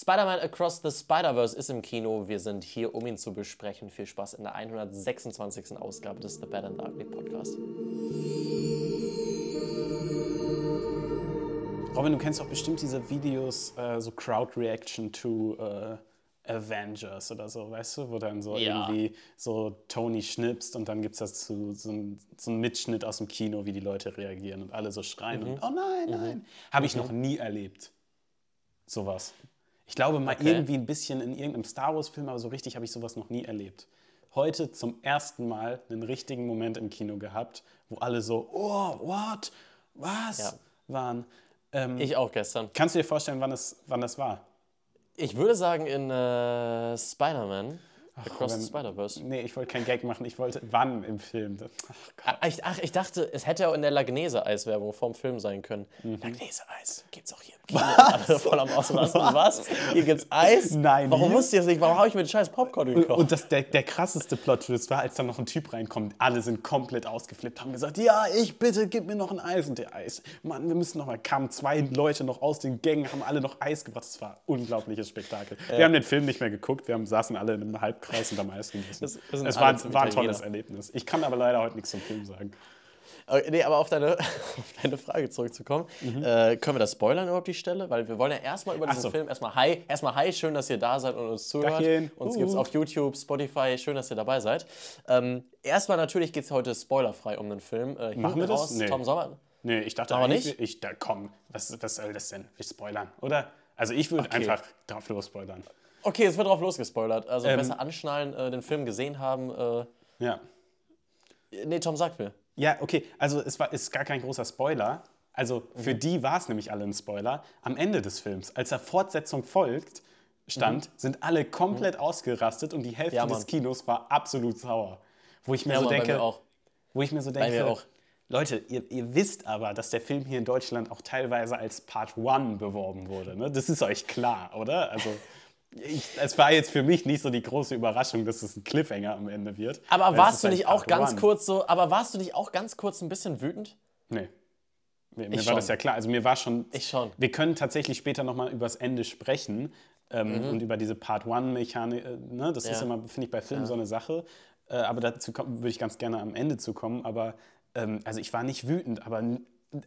Spider-Man Across the Spider-Verse ist im Kino. Wir sind hier, um ihn zu besprechen. Viel Spaß in der 126. Ausgabe des The Bad and the Ugly Podcast. Robin, du kennst doch bestimmt diese Videos, äh, so Crowd Reaction to äh, Avengers oder so, weißt du, wo dann so Ja. irgendwie so Tony schnipst und dann gibt es dazu so, ein, so einen Mitschnitt aus dem Kino, wie die Leute reagieren und alle so schreien und oh nein, nein. Habe ich noch nie erlebt. Sowas. Ich glaube mal Okay. irgendwie ein bisschen in irgendeinem Star Wars-Film, aber so richtig habe ich sowas noch nie erlebt. Heute zum ersten Mal einen richtigen Moment im Kino gehabt, wo alle so, oh, what, was Ja. waren. Ähm, Ich auch gestern. Kannst du dir vorstellen, wann, es, wann das war? Ich würde sagen in äh, Spider-Man Across the Spider-Verse. Nee, ich wollte kein Gag machen, ich wollte wann im Film. Das- Ach, ich, ach, ich dachte, es hätte auch in der Lagnese-Eiswerbung vorm Film sein können. Mhm. Lagnese-Eis gibt's auch hier im Kino. Alle voll am Ausrasten. Was? Hier gibt's Eis? Nein, Warum wusste ich das nicht? Warum habe ich mir den scheiß Popcorn gekauft? Und das, der, der krasseste Plot-Twist war, als dann noch ein Typ reinkommt, alle sind komplett ausgeflippt, haben gesagt, ja, ich bitte, gib mir noch ein Eis. Und der Eis, Mann, wir müssen noch mal, kamen zwei Leute noch aus den Gängen, haben alle noch Eis gebracht. Das war ein unglaubliches Spektakel. Wir haben den Film nicht mehr geguckt, wir haben, saßen alle in einem Halbkreis und haben Eis gegessen. Das- das es war, war ein tolles Erlebnis. Ich kann aber leider heute nichts zum Film sagen. Okay, nee, aber auf deine, auf deine Frage zurückzukommen, äh, können wir das spoilern überhaupt die Stelle? Weil wir wollen ja erstmal über diesen so. Film, erstmal hi, erstmal hi, schön, dass ihr da seid und uns zuhört. Dachchen. Uns Uh. gibt es auf YouTube, Spotify, schön, dass ihr dabei seid. Ähm, erstmal natürlich geht es heute spoilerfrei um den Film. Äh, Machen wir das? Nee. Tom Sommer. Nee, ich dachte Aber nicht? ich, da komm, was, was soll das denn? Wir spoilern, oder? Also ich würde Okay. einfach drauf los spoilern. Okay, es wird drauf losgespoilert. Also Ähm. besser anschnallen, äh, den Film gesehen haben. Äh, Ja. nee, Tom, sag mir. Ja, okay, also es war, ist gar kein großer Spoiler. Also für Mhm. die war es nämlich alle ein Spoiler. Am Ende des Films, als der Fortsetzung folgt, stand, sind alle komplett ausgerastet und die Hälfte Mhm. Ja, des. Kinos war absolut sauer. Wo ich mir Ja, so Mann, denke, wo ich mir so denke, mir. Leute, ihr, ihr wisst aber, dass der Film hier in Deutschland auch teilweise als Part 1 beworben wurde. Ne? Das ist euch klar, oder? Also ich, es war jetzt für mich nicht so die große Überraschung, dass es ein Cliffhanger am Ende wird. Aber warst ist du nicht auch Part ganz One. kurz so, aber warst du nicht auch ganz kurz ein bisschen wütend? Nee. Mir, mir war das ja klar. Also mir war schon. Ich schon. Wir können tatsächlich später nochmal über das Ende sprechen ähm, Mhm. und über diese Part-One-Mechanik. Äh, ne? Das ist Ja. immer, finde ich, bei Filmen so eine Sache. Äh, aber dazu würde ich ganz gerne am Ende zu kommen. Aber ähm, also ich war nicht wütend, aber.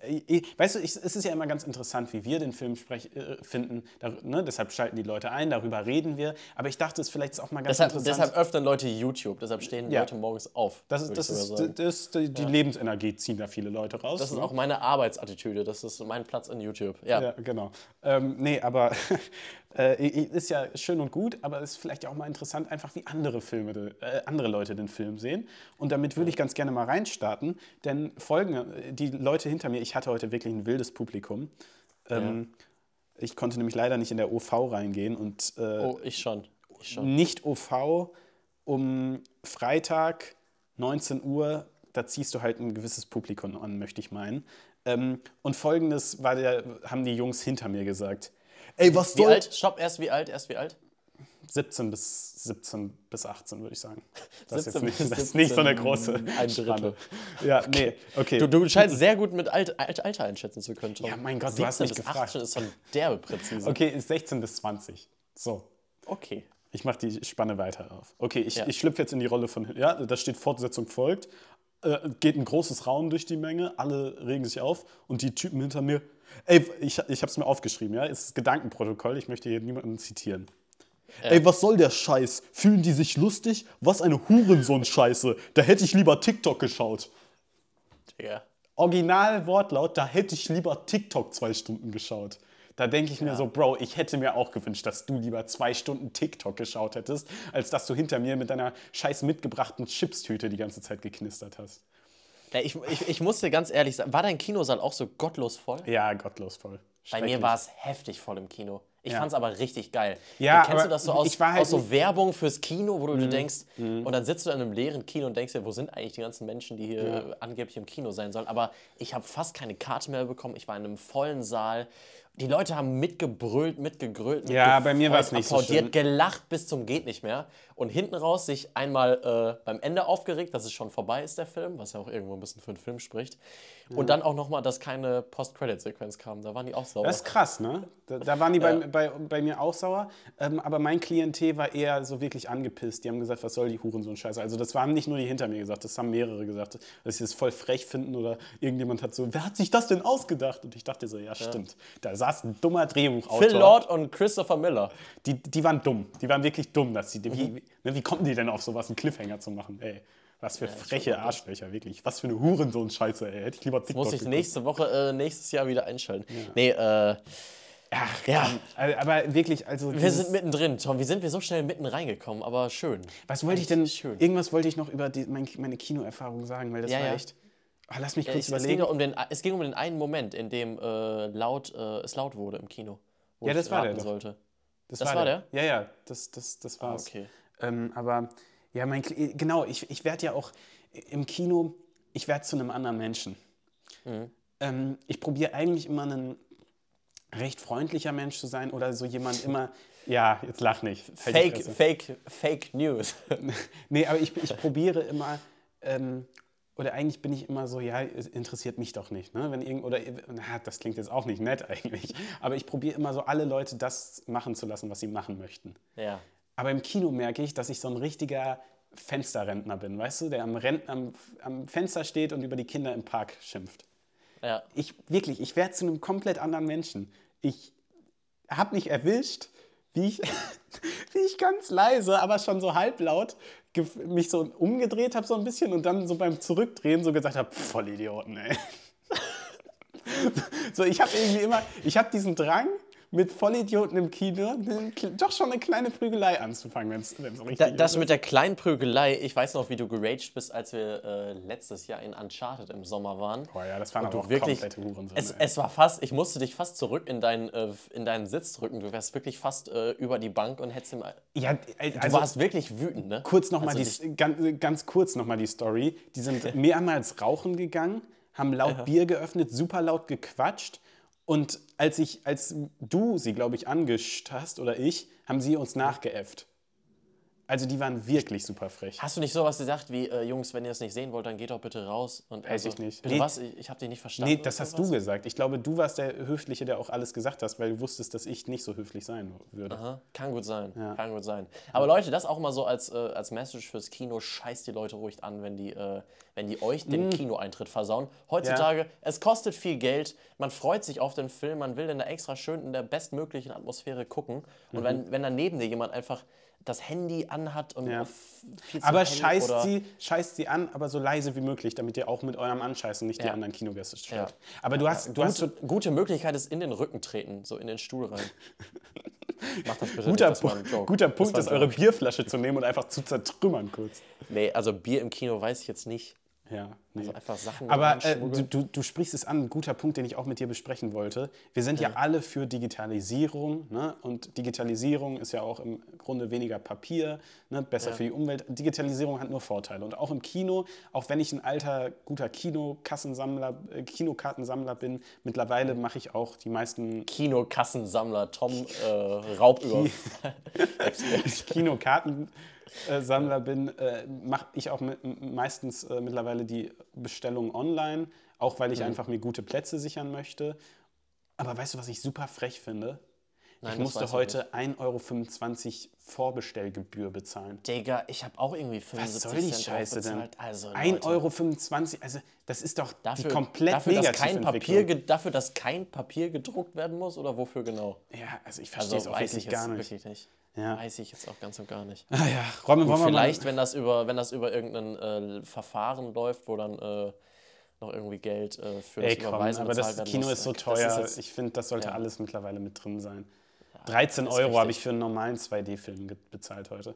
Äh, Weißt du, ich, es ist ja immer ganz interessant, wie wir den Film sprech, äh, finden. Da, ne? Deshalb schalten die Leute ein, darüber reden wir. Aber ich dachte, es vielleicht ist auch mal ganz Deshalb, interessant. deshalb öffnen Leute YouTube, deshalb stehen Ja. Leute morgens auf. das ist, das ist, das ist die, die Lebensenergie ziehen da viele Leute raus. Das ist ne? auch meine Arbeitsattitüde, das ist mein Platz in YouTube. Ja. Ja, genau. Ähm, nee, aber äh, ist ja schön und gut, aber es ist vielleicht ja auch mal interessant, einfach wie andere Filme, äh, andere Leute den Film sehen. Und damit würde ich ganz gerne mal reinstarten, denn folgende, die Leute hinter mir, ich hatte heute wirklich ein wildes Publikum. Ähm, Ich konnte nämlich leider nicht in der OV reingehen und äh, Oh, ich schon. Ich schon. nicht OV um Freitag 19 Uhr, da ziehst du halt ein gewisses Publikum an, möchte ich meinen. Ähm, und folgendes war der, haben die Jungs hinter mir gesagt. Ey, was Wie soll... alt? Stopp, erst wie alt? Erst wie alt? 17 bis 17 bis 18, würde ich sagen. Das ist 17 jetzt nicht, das ist nicht so eine 17, große ein Spanne. Ja, nee, okay. Du, du scheinst sehr gut mit alt, alt, Alter einschätzen zu können, Tom. Ja, mein Gott, du hast 17 mich bis gefragt. 18 ist schon derbe präzise. okay, ist 16 bis 20. So. Okay. Ich mache die Spanne weiter auf. Okay, ich, Ja. ich schlüpfe jetzt in die Rolle von. Ja, da steht Fortsetzung folgt. Äh, geht ein großes Raunen durch die Menge, alle regen sich auf und die Typen hinter mir. Ey, ich, ich habe es mir aufgeschrieben, ja, es ist Gedankenprotokoll, ich möchte hier niemanden zitieren. Ey, was soll der Scheiß? Fühlen die sich lustig? Was eine Hurensohn-Scheiße. Da hätte ich lieber TikTok geschaut. Digga. Original Wortlaut, da hätte ich lieber TikTok zwei Stunden geschaut. Da denke ich mir so, Bro, ich hätte mir auch gewünscht, dass du lieber zwei Stunden TikTok geschaut hättest, als dass du hinter mir mit deiner scheiß mitgebrachten Chipstüte die ganze Zeit geknistert hast. Ja, ich, ich, ich muss dir ganz ehrlich sagen, war dein Kinosaal auch so gottlos voll? Ja, gottlos voll. Bei mir war es heftig voll im Kino. Ich Ja. fand es aber richtig geil. Ja, kennst aber du das so aus, ich war halt aus so Mhm. Werbung fürs Kino, wo du dir denkst, und dann sitzt du in einem leeren Kino und denkst dir, wo sind eigentlich die ganzen Menschen, die hier äh, angeblich im Kino sein sollen? Aber ich habe fast keine Karte mehr bekommen. Ich war in einem vollen Saal Die Leute haben mitgebrüllt, mitgegrölt. Ja, bei mir war's mitgefreut, nicht so applaudiert, schön. gelacht bis zum geht nicht mehr. Und hinten raus sich einmal äh, beim Ende aufgeregt, dass es schon vorbei ist, der Film, was ja auch irgendwo ein bisschen für einen Film spricht. Und dann auch nochmal, dass keine Post-Credit-Sequenz kam. Da waren die auch sauer. Das ist krass, ne? Da, da waren die bei, bei, bei mir auch sauer. Ähm, aber mein Klientel war eher so wirklich angepisst. Die haben gesagt, was soll die Hurensohn-Scheiße? Also das haben nicht nur die hinter mir gesagt, das haben mehrere gesagt, dass sie das voll frech finden oder irgendjemand hat so, wer hat sich das denn ausgedacht? Und ich dachte so, ja, stimmt. Da saß ein dummer Drehbuchautor. Phil Lord und Christopher Miller. Die, die waren dumm. Die waren wirklich dumm. Dass die, Mhm. wie, wie, ne, wie konnten die denn auf sowas einen Cliffhanger zu machen? Ey, was für freche Arschlöcher, wirklich. Was für eine Hurensohn-Scheiße, ey. Hätte ich lieber TikTok Muss ich geguckt. nächste Woche, äh, nächstes Jahr wieder einschalten. Nee, äh, Ach, ja. Also, Aber wirklich, also. Wir sind mittendrin, Tom. Wie sind wir so schnell mitten reingekommen? Aber schön. Was wollte ich denn? Schön. Irgendwas wollte ich noch über die, mein, meine Kinoerfahrung sagen, weil das Ja, war ja. echt. Ah, lass mich Ja, kurz es, es, ging überlegen. um den, es ging um den einen Moment, in dem äh, laut, äh, es laut wurde im Kino. Wo Ja, ich das war der sollte. das, das war Ja, ja, das, das, das war's. okay. Ähm, aber ja, mein, genau, ich, ich werde ja auch im Kino, ich werde zu einem anderen Menschen. Mhm. Ähm, ich probiere eigentlich immer ein recht freundlicher Mensch zu sein oder so jemand immer. Ja, jetzt lach nicht. Halt Fake. Fake, Fake News. Nee, aber ich, ich probiere immer, ähm, oder eigentlich bin ich immer so, ja, es interessiert mich doch nicht. Ne? Wenn irgend, oder, na, das klingt jetzt auch nicht nett eigentlich, aber ich probiere immer so, alle Leute das machen zu lassen, was sie machen möchten. ja. Aber im Kino merke ich, dass ich so ein richtiger Fensterrentner bin, weißt du, der am, Rent, am, am Fenster steht und über die Kinder im Park schimpft. Ja. Ich wirklich, ich werde zu einem komplett anderen Menschen. Ich habe mich erwischt, wie ich, wie ich ganz leise, aber schon so halblaut mich so umgedreht habe so ein bisschen und dann so beim Zurückdrehen so gesagt habe, voll Idioten, ey. So, ich habe irgendwie immer, ich habe diesen Drang, mit Vollidioten im Kino eine- doch schon eine kleine Prügelei anzufangen, wenn es richtig Da, das ist. mit der kleinen Prügelei, ich weiß noch, wie du geraged bist, als wir äh, letztes Jahr in Uncharted im Sommer waren. Boah, ja, das waren aber du auch wirklich, komplette Hurensöhne. es, es war fast, ich musste dich fast zurück in, dein, äh, in deinen Sitz drücken. Du wärst wirklich fast äh, über die Bank und hättest ihm. ja, Du also, warst wirklich wütend, ne? kurz noch mal Also die, ganz, ganz kurz nochmal die Story. Die sind mehrmals rauchen gegangen, haben laut Bier geöffnet, super laut gequatscht. Und als, ich, als du sie, glaube ich, angescht hast oder ich, haben sie uns nachgeäfft. Also die waren wirklich super frech. Hast du nicht sowas gesagt wie, äh, Jungs, wenn ihr es nicht sehen wollt, dann geht doch bitte raus? Und Weiß ich nicht. Bitte Nee. was? Ich, ich habe dich nicht verstanden. Nee, das hast du gesagt. Ich glaube, du warst der Höfliche, der auch alles gesagt hast, weil du wusstest, dass ich nicht so höflich sein würde. Aha, kann gut sein. Kann gut sein. Aber Leute, das auch mal so als, äh, als Message fürs Kino, scheißt die Leute ruhig an, wenn die, äh, wenn die euch Mm. den Kinoeintritt versauen. Heutzutage, es kostet viel Geld, man freut sich auf den Film, man will den da extra schön in der bestmöglichen Atmosphäre gucken. Und Mhm. wenn, wenn dann neben dir jemand einfach das Handy anhat und Ja. viel zu Aber scheißt sie, scheißt sie an, aber so leise wie möglich, damit ihr auch mit eurem Anscheißen nicht die Ja. anderen Kinogäste stört. Ja. Aber du hast, du hast so, Gute, gute Möglichkeit ist in den Rücken treten, so in den Stuhl rein. Macht das bitte guter, nicht, das Joke. guter Punkt ist, eure. Bierflasche zu nehmen und einfach zu zertrümmern kurz. Nee, also Bier im Kino weiß ich jetzt nicht. Ja, nee. Also einfach Sachen Aber äh, du, du, du sprichst es an, ein guter Punkt, den ich auch mit dir besprechen wollte. Wir sind ja, alle für Digitalisierung ne? und Digitalisierung ist ja auch im Grunde weniger Papier, ne? besser für die Umwelt. Digitalisierung hat nur Vorteile und auch im Kino, auch wenn ich ein alter, guter Kinokassensammler, äh, Kinokartensammler bin, mittlerweile mache ich auch die meisten Kinokassensammler Tom äh, Raubüberfall. Kinokartensammler bin, äh, mache ich auch me- meistens äh, mittlerweile die Bestellung online, auch weil ich Mhm. einfach mir gute Plätze sichern möchte. Aber weißt du, was ich super frech finde? Nein, ich musste heute 1,25 Euro Vorbestellgebühr bezahlen. Digga, ich habe auch irgendwie Was 75 soll die Cent Scheiße denn? Also, 1,25 Leute, Euro, also das ist doch dafür, die komplett dafür, dass kein Papier, dafür, dass kein Papier gedruckt werden muss oder wofür genau? Ja, also ich verstehe Also es auch wirklich ich gar nicht. wirklich nicht. Ja. Weiß ich jetzt auch ganz und gar nicht. Ah ja, wollen wir Vielleicht, mal... wenn das über, wenn das über irgendein äh, Verfahren läuft, wo dann äh, noch irgendwie Geld äh, für Ey, das komm, Überweisen aber bezahlt das Kino muss. ist so Das teuer. jetzt- ich finde, das sollte ja. alles mittlerweile mit drin sein. 13 ist Euro habe ich für einen normalen 2D-Film ge- bezahlt heute.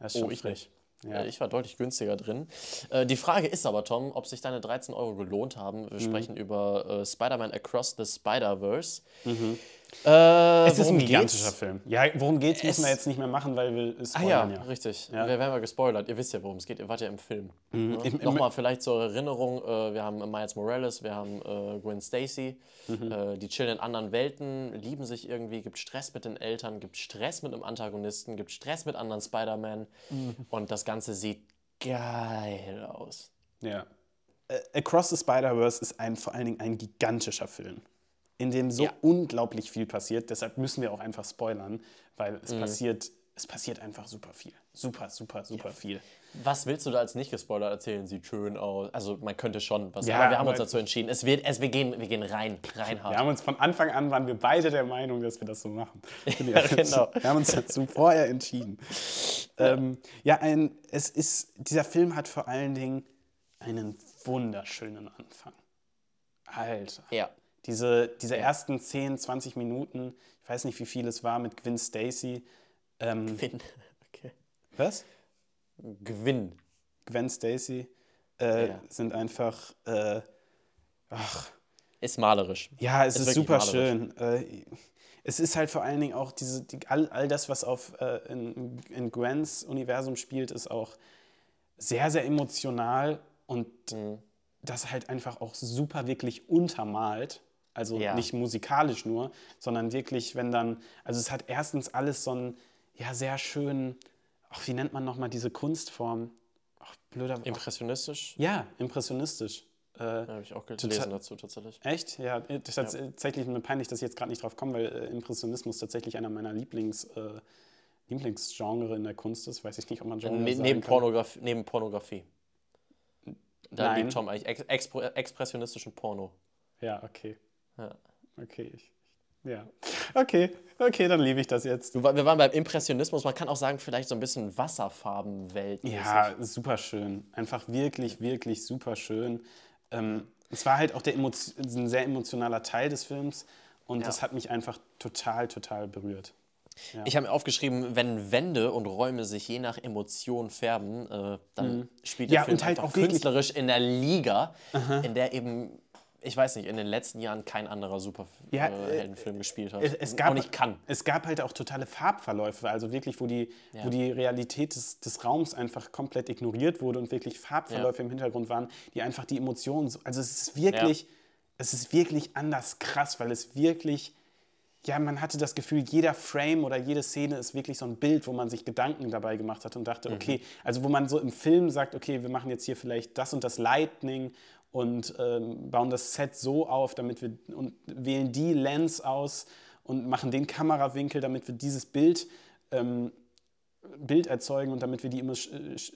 Das ist Oh, schon ich frech. nicht. Ja. Äh, Ich war deutlich günstiger drin. Äh, die Frage ist aber, Tom, ob sich deine 13 Euro gelohnt haben. Mhm. Wir sprechen über äh, Spider-Man Across the Spider-Verse. Mhm. Äh, Es ist ein gigantischer geht's? Film. Ja, worum geht's, müssen wir Es- jetzt nicht mehr machen, weil wir es Ah ja, spoilern, richtig. Ja. Wir werden mal gespoilert. Ihr wisst ja, worum es geht. Ihr wart ja im Film. Ne? Im- im- Nochmal vielleicht zur Erinnerung: äh, Wir haben Miles Morales, wir haben äh, Gwen Stacy. Mhm. Äh, die chillen in anderen Welten, lieben sich irgendwie, gibt Stress mit den Eltern, gibt Stress mit einem Antagonisten, gibt Stress mit anderen Spider-Man. Mhm. Und das Ganze sieht geil aus. Ja. Äh, Across the Spider-Verse ist ein, vor allen Dingen ein gigantischer Film, in dem so Ja. unglaublich viel passiert. Deshalb müssen wir auch einfach spoilern, weil Mhm. es passiert, es passiert einfach super viel. Super, super, super viel. Was willst du da als nicht gespoilert erzählen? Sieht schön aus. Also, man könnte schon was. Ja, aber wir haben aber- uns dazu entschieden. Es wird, es, wir, gehen, wir gehen rein, rein hart. Wir haben uns von Anfang an waren wir beide der Meinung, dass wir das so machen. Ja, genau. Wir haben uns dazu vorher entschieden. Ähm, ja, ein, es ist, dieser Film hat vor allen Dingen einen wunderschönen Anfang. Alter. Ja. Diese, diese ersten 10, 20 Minuten, ich weiß nicht, wie viel es war mit Gwen Stacy. Ähm, Gewinn. Okay. was? Gewinn. Gwen Stacy äh, Ja. sind einfach. Äh, ach, Ist malerisch. Ja, es Ist ist, super malerisch. schön. Äh, es ist halt vor allen Dingen auch diese, die, all, all das, was auf, äh, in, in Gwens Universum spielt, ist auch sehr, sehr emotional und Mhm. das halt einfach auch super wirklich untermalt. Also Ja. nicht musikalisch nur, sondern wirklich, wenn dann, also es hat erstens alles so einen, ja, sehr schönen, ach, wie nennt man nochmal diese Kunstform? Ach, blöder, ach, Impressionistisch. ja, impressionistisch. Äh, Habe ich auch gelesen dazu tatsächlich. Echt? Ja, das ist tatsächlich mir peinlich, dass ich jetzt gerade nicht drauf komme, weil äh, Impressionismus tatsächlich einer meiner Lieblings, äh, Lieblingsgenre in der Kunst ist. Weiß ich nicht, ob man Genre Ne neben. Pornografie, neben Pornografie. Da Nein. liebt Tom eigentlich ex expressionistischen Porno. Ja, okay. Ja. Okay. Ich, ja. Okay, okay, dann liebe ich das jetzt. Du, wir waren beim Impressionismus, man kann auch sagen, vielleicht so ein bisschen Wasserfarbenwelt. Ja, super schön. Einfach wirklich, wirklich super schön. Ähm, es war halt auch der ein sehr emotionaler Teil des Films und Ja. das hat mich einfach total, total berührt. Ich habe mir aufgeschrieben, wenn Wände und Räume sich je nach Emotion färben, äh, dann spielt der Ja, Film halt einfach auch wirklich- künstlerisch in der Liga, in der eben, ich weiß nicht, in den letzten Jahren kein anderer Ja, Superheldenfilm gespielt hat. Es, gab, und ich kann. es gab halt auch totale Farbverläufe, also wirklich, wo die, Ja. wo die Realität des, des Raums einfach komplett ignoriert wurde und wirklich Farbverläufe im Hintergrund waren, die einfach die Emotionen, so, also es ist wirklich, es ist wirklich anders krass, weil es wirklich, ja, man hatte das Gefühl, jeder Frame oder jede Szene ist wirklich so ein Bild, wo man sich Gedanken dabei gemacht hat und dachte, okay, also wo man so im Film sagt, okay, wir machen jetzt hier vielleicht das und das Lightning und ähm, bauen das Set so auf, damit wir und wählen die Lens aus und machen den Kamerawinkel, damit wir dieses Bild ähm, Bild erzeugen und damit wir die Emo-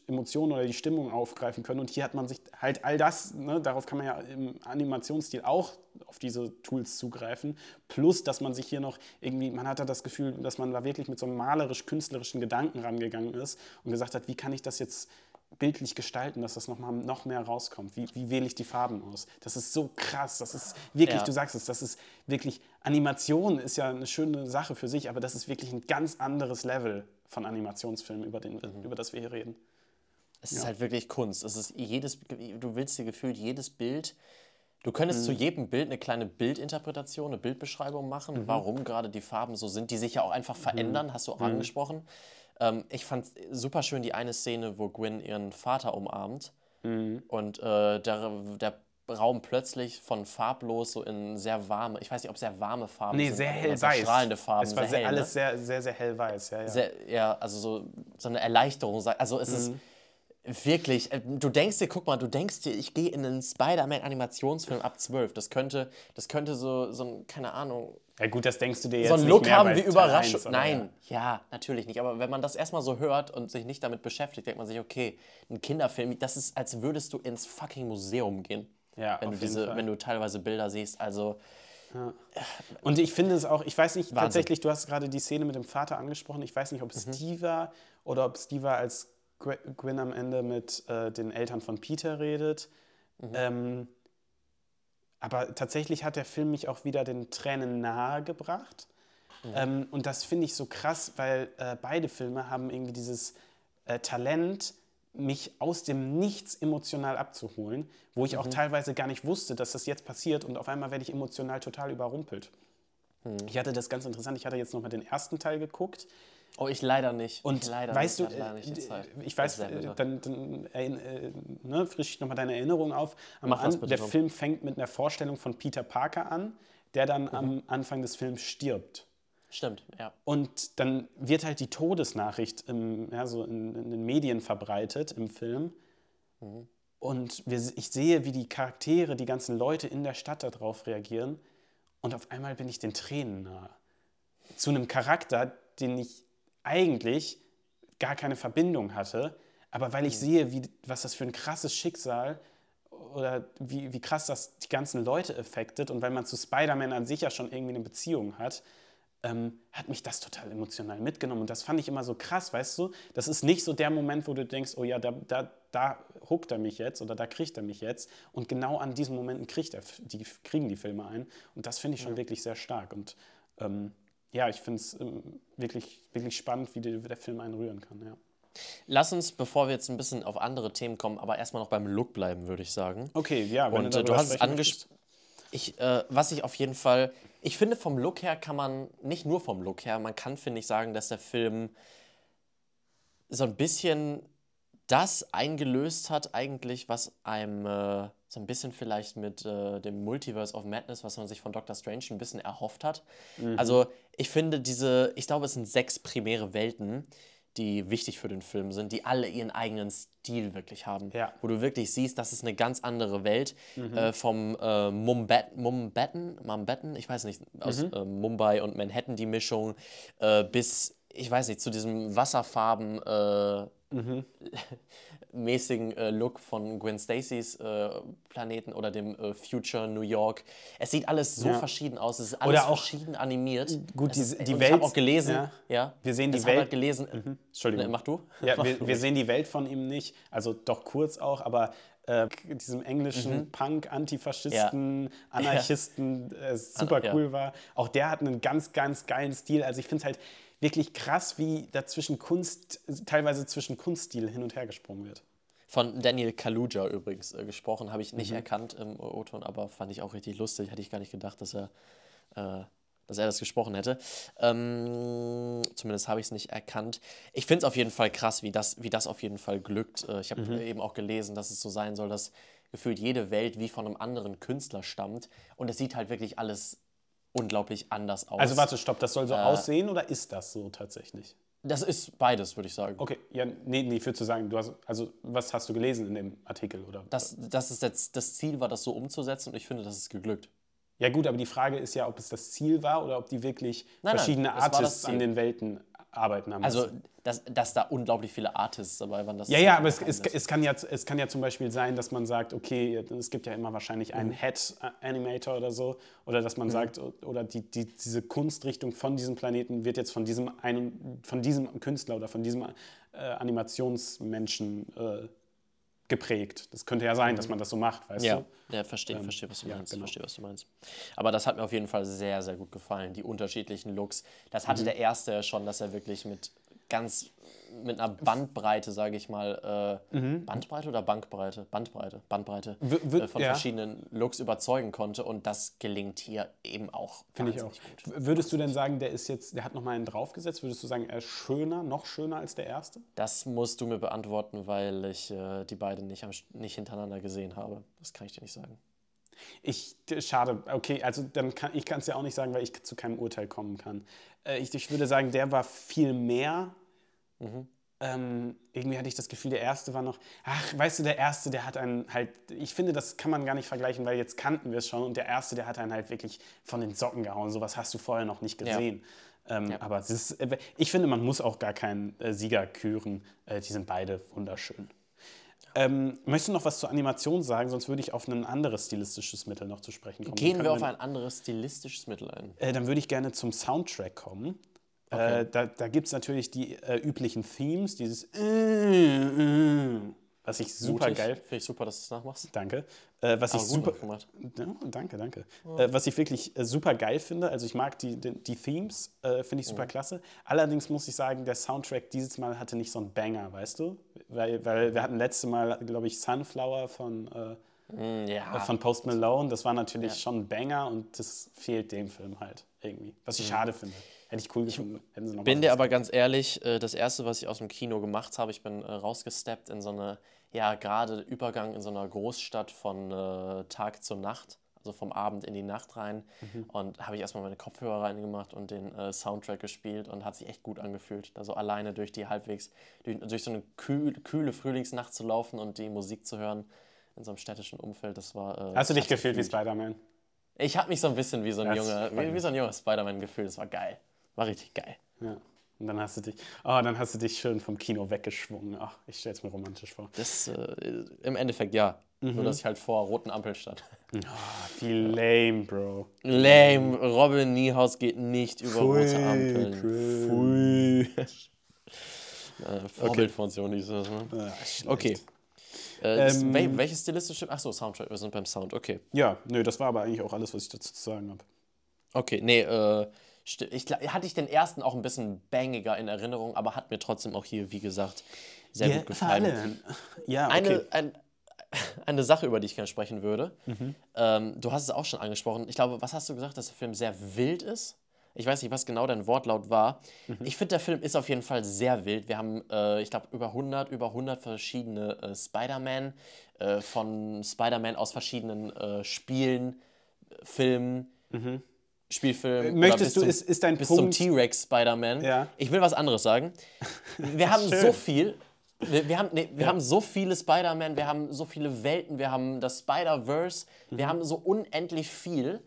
Emotionen oder die Stimmung aufgreifen können. Und hier hat man sich halt all das, ne, darauf kann man ja im Animationsstil auch auf diese Tools zugreifen. Plus, dass man sich hier noch irgendwie, man hat da das Gefühl, dass man da wirklich mit so einem malerisch-künstlerischen Gedanken rangegangen ist und gesagt hat, wie kann ich das jetzt bildlich gestalten, dass das noch, mal, noch mehr rauskommt? Wie, wie wähle ich die Farben aus? Das ist so krass. Das ist wirklich, Ja. du sagst es, das ist wirklich, Animation ist ja eine schöne Sache für sich, aber das ist wirklich ein ganz anderes Level von Animationsfilmen, über, den, über das wir hier reden. Es ist halt wirklich Kunst. Es ist jedes, du willst dir gefühlt jedes Bild. Du könntest zu jedem Bild eine kleine Bildinterpretation, eine Bildbeschreibung machen, warum gerade die Farben so sind, die sich ja auch einfach verändern, hast du auch angesprochen. Ähm, ich fand super schön die eine Szene, wo Gwen ihren Vater umarmt und äh, der, der Raum plötzlich von farblos so in sehr warme, ich weiß nicht, ob sehr warme Farben Nee, sind, sehr hellweiß. strahlende Farben, Es war sehr hell, alles ne? sehr, sehr, sehr hellweiß. Ja, ja. sehr, ja, also so, so eine Erleichterung. Also es Mhm. ist wirklich, äh, du denkst dir, guck mal, du denkst dir, ich gehe in einen Spider-Man-Animationsfilm ab 12. Das könnte, das könnte so, so ein, keine Ahnung, ja, gut, das denkst du dir jetzt so einen Look haben wie Überraschung. 1, aber Nein, ja. natürlich nicht. Aber wenn man das erstmal so hört und sich nicht damit beschäftigt, denkt man sich, okay, ein Kinderfilm, das ist, als würdest du ins fucking Museum gehen. Ja, wenn du diese, Fall. wenn du teilweise Bilder siehst. Also, Und ich finde es auch, ich weiß nicht, Wahnsinn. tatsächlich, du hast gerade die Szene mit dem Vater angesprochen. Ich weiß nicht, ob es Mhm. die war oder ob es die war, als Gw- Gwyn am Ende mit äh, den Eltern von Peter redet. Mhm. Ähm, aber tatsächlich hat der Film mich auch wieder den Tränen nahe gebracht. Mhm. Ähm, und das finde ich so krass, weil äh, beide Filme haben irgendwie dieses äh, Talent, mich aus dem Nichts emotional abzuholen, wo ich auch Mhm. teilweise gar nicht wusste, dass das jetzt passiert und auf einmal werde ich emotional total überrumpelt. Ich hatte das ganz interessant, ich hatte jetzt nochmal den ersten Teil geguckt. Oh, ich leider nicht. Und ich leider weißt nicht, du, ich hatte leider nicht äh, Zeit. ich weiß, äh, dann, dann äh, ne, frisch ich nochmal deine Erinnerung auf. Am An- der Tom. Film fängt mit einer Vorstellung von Peter Parker an, der dann Mhm. am Anfang des Films stirbt. Stimmt, ja. Und dann wird halt die Todesnachricht im, ja, so in, in den Medien verbreitet im Film. Und wir, ich sehe, wie die Charaktere, die ganzen Leute in der Stadt darauf reagieren. Und auf einmal bin ich den Tränen nahe. Zu einem Charakter, den ich eigentlich gar keine Verbindung hatte. Aber weil ich sehe, wie, was das für ein krasses Schicksal oder wie, wie krass das die ganzen Leute affectet und weil man zu Spider-Man an sich ja schon irgendwie eine Beziehung hat, ähm, hat mich das total emotional mitgenommen. Und das fand ich immer so krass, weißt du? Das ist nicht so der Moment, wo du denkst, oh ja, da, da, da huckt er mich jetzt oder da kriegt er mich jetzt. Und genau an diesen Momenten kriegt er, die, kriegen die Filme ein. Und das finde ich schon wirklich sehr stark. Und ähm, ja, ich finde es ähm, wirklich, wirklich spannend, wie, die, wie der Film einen rühren kann. Ja. Lass uns, bevor wir jetzt ein bisschen auf andere Themen kommen, aber erstmal noch beim Look bleiben, würde ich sagen. Okay, ja, wenn Und äh, du darüber hast es angesprochen. Ich, äh, was ich auf jeden Fall, ich finde vom Look her kann man, nicht nur vom Look her, man kann, finde ich, sagen, dass der Film so ein bisschen das eingelöst hat, eigentlich, was einem äh, so ein bisschen vielleicht mit äh, dem Multiverse of Madness, was man sich von Doctor Strange ein bisschen erhofft hat. Also, ich finde diese, ich glaube, es sind sechs primäre Welten, die wichtig für den Film sind, die alle ihren eigenen Stil wirklich haben. Ja. Wo du wirklich siehst, das ist eine ganz andere Welt. Äh, vom äh, Mumbat Mumbatten, Mumbatten, ich weiß nicht, aus äh, Mumbai und Manhattan die Mischung, äh, bis, ich weiß nicht, zu diesem Wasserfarben äh, mäßigen äh, Look von Gwen Stacys äh, Planeten oder dem äh, Future New York. Es sieht alles so Ja. verschieden aus, es ist alles Oder auch- verschieden animiert. Gut, die- ist, die und Ich habe Welt- auch gelesen, ja. ja. Wir sehen die ich habe Welt- halt gelesen. Entschuldigung. Ne, mach du. Ja, wir, wir sehen die Welt von ihm nicht, also doch kurz auch, aber äh, diesem englischen Mhm. Punk, Antifaschisten, Anarchisten, äh, super ja. cool war. Auch der hat einen ganz, ganz geilen Stil. Also ich finde es halt wirklich krass, wie da zwischen Kunst, teilweise zwischen Kunststil hin und her gesprungen wird. Von Daniel Kaluuya übrigens äh, gesprochen, habe ich Mhm. nicht erkannt im O-Ton, aber fand ich auch richtig lustig. Hätte ich gar nicht gedacht, dass er, äh, dass er das gesprochen hätte. Ähm, zumindest habe ich es nicht erkannt. Ich finde es auf jeden Fall krass, wie das, wie das auf jeden Fall glückt. Äh, ich habe Mhm. eben auch gelesen, dass es so sein soll, dass gefühlt jede Welt wie von einem anderen Künstler stammt. Und es sieht halt wirklich alles unglaublich anders aus. Also warte, stopp, das soll Äh. so aussehen oder ist das so tatsächlich? Das ist beides, würde ich sagen. Okay, ja, nee, nee, für zu sagen, du hast, also was hast du gelesen in dem Artikel oder? Das, das, ist jetzt, das Ziel war, das so umzusetzen und ich finde, das ist geglückt. Ja gut, aber die Frage ist ja, ob es das Ziel war oder ob die wirklich Nein, nein, verschiedene das Artists an den Welten arbeiten haben. Also, dass, dass da unglaublich viele Artists dabei waren. Das ja, ja, aber es, es, es, kann ja, es kann ja zum Beispiel sein, dass man sagt, okay, es gibt ja immer wahrscheinlich Mhm. einen Head-Animator oder so, oder dass man sagt, oder die, die, diese Kunstrichtung von diesem Planeten wird jetzt von diesem, einen, von diesem Künstler oder von diesem äh, Animationsmenschen äh, geprägt. Das könnte ja sein, dass man das so macht, weißt Mhm. ja, du? ja, verstehe, verstehe, was du ja, meinst. genau. Verstehe, was du meinst. Aber das hat mir auf jeden Fall sehr, sehr gut gefallen. Die unterschiedlichen Looks. Das Mhm. hatte der erste schon, dass er wirklich mit ganz mit einer Bandbreite, sage ich mal, äh, Bandbreite oder Bankbreite? Bandbreite, Bandbreite Mhm. W- äh, von ja. verschiedenen Looks überzeugen konnte und das gelingt hier eben auch. Finde ich auch. gut. Würdest du denn sagen, der ist jetzt, der hat noch mal einen draufgesetzt? Würdest du sagen, er ist schöner, noch schöner als der erste? Das musst du mir beantworten, weil ich äh, die beiden nicht, nicht hintereinander gesehen habe. Das kann ich dir nicht sagen. Ich, schade, okay, also dann kann ich kann es ja auch nicht sagen, weil ich zu keinem Urteil kommen kann. Äh, ich, ich würde sagen, der war viel mehr. Ähm, irgendwie hatte ich das Gefühl, der erste war noch, ach, weißt du, der erste, der hat einen halt, ich finde, das kann man gar nicht vergleichen, weil jetzt kannten wir es schon und der erste, der hat einen halt wirklich von den Socken gehauen. Sowas hast du vorher noch nicht Ja. gesehen. Ähm, Aber es ist, ich finde, man muss auch gar keinen äh, Sieger küren. Äh, die sind beide wunderschön. Ähm, möchtest du noch was zur Animation sagen? Sonst würde ich auf ein anderes stilistisches Mittel noch zu sprechen kommen. Gehen wir auf ein anderes stilistisches Mittel ein. äh, dann würde ich gerne zum Soundtrack kommen. Äh, da da gibt es natürlich die äh, üblichen Themes, dieses äh, was ich super Mutig. geil Finde ich super, dass du es nachmachst. Danke. Äh, was Aber ich gut super, gemacht. ja, danke, danke. Äh, was ich wirklich äh, super geil finde, also ich mag die, die, die Themes, äh, finde ich super klasse. Allerdings muss ich sagen, der Soundtrack dieses Mal hatte nicht so einen Banger, weißt du? Weil, weil wir hatten letzte Mal, glaube ich, Sunflower von, äh, Mm, ja. äh, von Post Malone. Das war natürlich schon ein Banger und das fehlt dem Film halt irgendwie. Was ich schade finde. Hätte ich cool gefunden. Hätten sie noch. Bin dir aber ganz ehrlich, äh, das erste, was ich aus dem Kino gemacht habe, ich bin äh, rausgesteppt in so eine, ja, gerade Übergang in so einer Großstadt von äh, Tag zur Nacht, also vom Abend in die Nacht rein. Mhm. Und habe ich erstmal meine Kopfhörer reingemacht und den Soundtrack gespielt und hat sich echt gut angefühlt, da so alleine durch die halbwegs, durch, durch so eine kühl, kühle Frühlingsnacht zu laufen und die Musik zu hören in so einem städtischen Umfeld. Das war. Hast du dich gefühlt wie. Spider-Man? Ich habe mich so ein bisschen wie so ein Das junger, wie, wie so ein junger Spider-Man gefühlt. Das war geil. War richtig geil. Ja. Und dann hast du dich, oh, dann hast du dich schön vom Kino weggeschwungen. Ach, ich stelle es mir romantisch vor. Das äh, im Endeffekt ja. Mhm. Nur dass ich halt vor roten Ampeln stand. Ah, Wie lame, Bro. Lame. Robin Niehaus geht nicht über rote Ampeln. Pfui. äh, Vorbildfunktion hieß das, ne? Ah, schlecht. Okay. Äh, Ähm, wel, welches stilistische. Achso, Soundtrack. Wir sind beim Sound. Okay. Ja, nö, das war aber eigentlich auch alles, was ich dazu zu sagen habe. Okay, nee, äh, ich, hatte ich den ersten auch ein bisschen bangiger in Erinnerung, aber hat mir trotzdem auch hier, wie gesagt, sehr gut gefallen. Ja, okay. Eine, ein, eine Sache, über die ich gerne sprechen würde. Mhm. Ähm, du hast es auch schon angesprochen. Ich glaube, was hast du gesagt, dass der Film sehr wild ist? Ich weiß nicht, was genau dein Wortlaut war. Mhm. Ich finde, der Film ist auf jeden Fall sehr wild. Wir haben, äh, ich glaube, über 100, über 100 verschiedene äh, Spider-Man, äh, von Spider-Man aus verschiedenen äh, Spielen, äh, Filmen, Spielfilmen. Mhm. Möchtest du- zum- ist- ist dein bis Punkt- zum T-Rex Spider-Man. Ja. Ich will was anderes sagen. Wir haben Schön. so viel. Wir, wir, haben, nee, wir haben so viele Spider-Man, wir haben so viele Welten, wir haben das Spider-Verse, Mhm. wir haben so unendlich viel,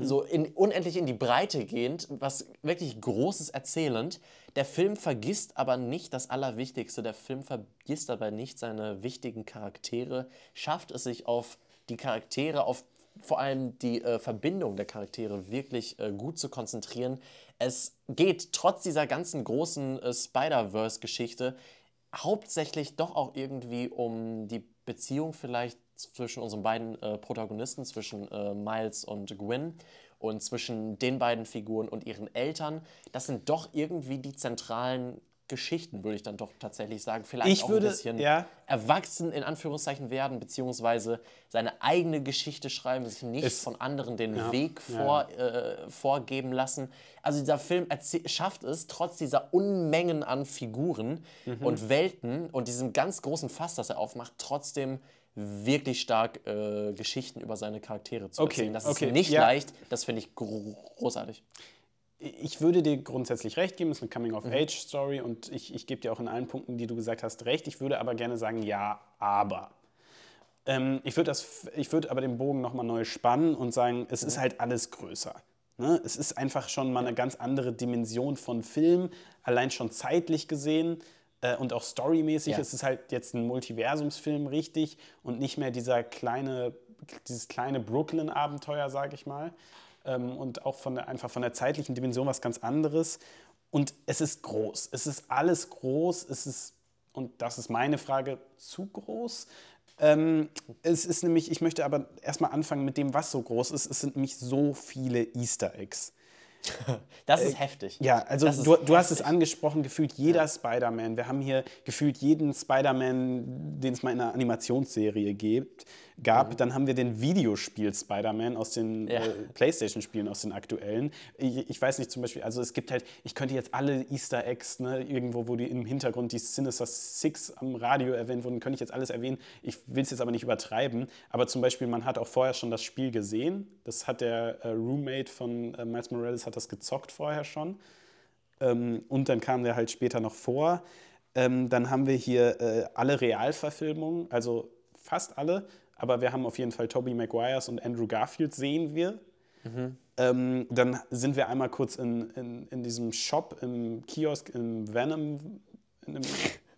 so in, unendlich in die Breite gehend, was wirklich Großes erzählend. Der Film vergisst aber nicht das Allerwichtigste. Der Film vergisst aber nicht seine wichtigen Charaktere, schafft es sich auf die Charaktere, auf vor allem die äh, Verbindung der Charaktere wirklich äh, gut zu konzentrieren. Es geht trotz dieser ganzen großen äh, Spider-Verse-Geschichte hauptsächlich doch auch irgendwie um die Beziehung vielleicht zwischen unseren beiden äh, Protagonisten, zwischen äh, Miles und Gwen und zwischen den beiden Figuren und ihren Eltern. Das sind doch irgendwie die zentralen Geschichten, würde ich dann doch tatsächlich sagen. Vielleicht Ich auch würde- ein bisschen ja. erwachsen in Anführungszeichen werden, beziehungsweise seine eigene Geschichte schreiben, sich nicht Es- von anderen den Ja, Weg ja, vor, Äh, vorgeben lassen. Also dieser Film schafft es, trotz dieser Unmengen an Figuren Mhm. und Welten und diesem ganz großen Fass, das er aufmacht, trotzdem wirklich stark äh, Geschichten über seine Charaktere zu Okay, erzählen. Das okay, ist nicht ja. leicht, das finde ich gro großartig. Ich würde dir grundsätzlich recht geben, es ist eine Mhm. Coming-of-Age-Story und ich, ich gebe dir auch in allen Punkten, die du gesagt hast, recht. Ich würde aber gerne sagen, ja, aber. Ähm, ich würde würd aber den Bogen nochmal neu spannen und sagen, es Mhm. ist halt alles größer. Ne? Es ist einfach schon mal eine ganz andere Dimension von Film, allein schon zeitlich gesehen äh, und auch storymäßig. Ja. Es ist halt jetzt ein Multiversumsfilm richtig und nicht mehr dieser kleine, dieses kleine Brooklyn-Abenteuer, sage ich mal ähm, und auch von der, einfach von der zeitlichen Dimension was ganz anderes. Und es ist groß. Es ist alles groß. Es ist, und das ist meine Frage, zu groß. Ähm, es ist nämlich, ich möchte aber erstmal anfangen mit dem, was so groß ist. Es sind nämlich so viele Easter Eggs. Das ist heftig. Äh, Ja, also du, du hast es heftig. angesprochen, gefühlt jeder Spider-Man. Wir haben hier gefühlt jeden Spider-Man, den es mal in einer Animationsserie gibt, gab. Dann haben wir den Videospiel Spider-Man aus den Mhm. Ja. äh, Playstation-Spielen, aus den aktuellen. Ich, ich weiß nicht, zum Beispiel, also es gibt halt, ich könnte jetzt alle Easter Eggs, ne, irgendwo, wo die im Hintergrund die Sinister Six am Radio erwähnt wurden, könnte ich jetzt alles erwähnen. Ich will es jetzt aber nicht übertreiben. Aber zum Beispiel, man hat auch vorher schon das Spiel gesehen. Das hat der äh, Roommate von äh, Miles Morales hat das gezockt vorher schon. Ähm, und dann kam der halt später noch vor. Ähm, dann haben wir hier äh, alle Realverfilmungen, also fast alle, aber wir haben auf jeden Fall Tobey Maguires und Andrew Garfield sehen wir. Ähm, dann sind wir einmal kurz in, in, in diesem Shop, im Kiosk, im Venom, dem,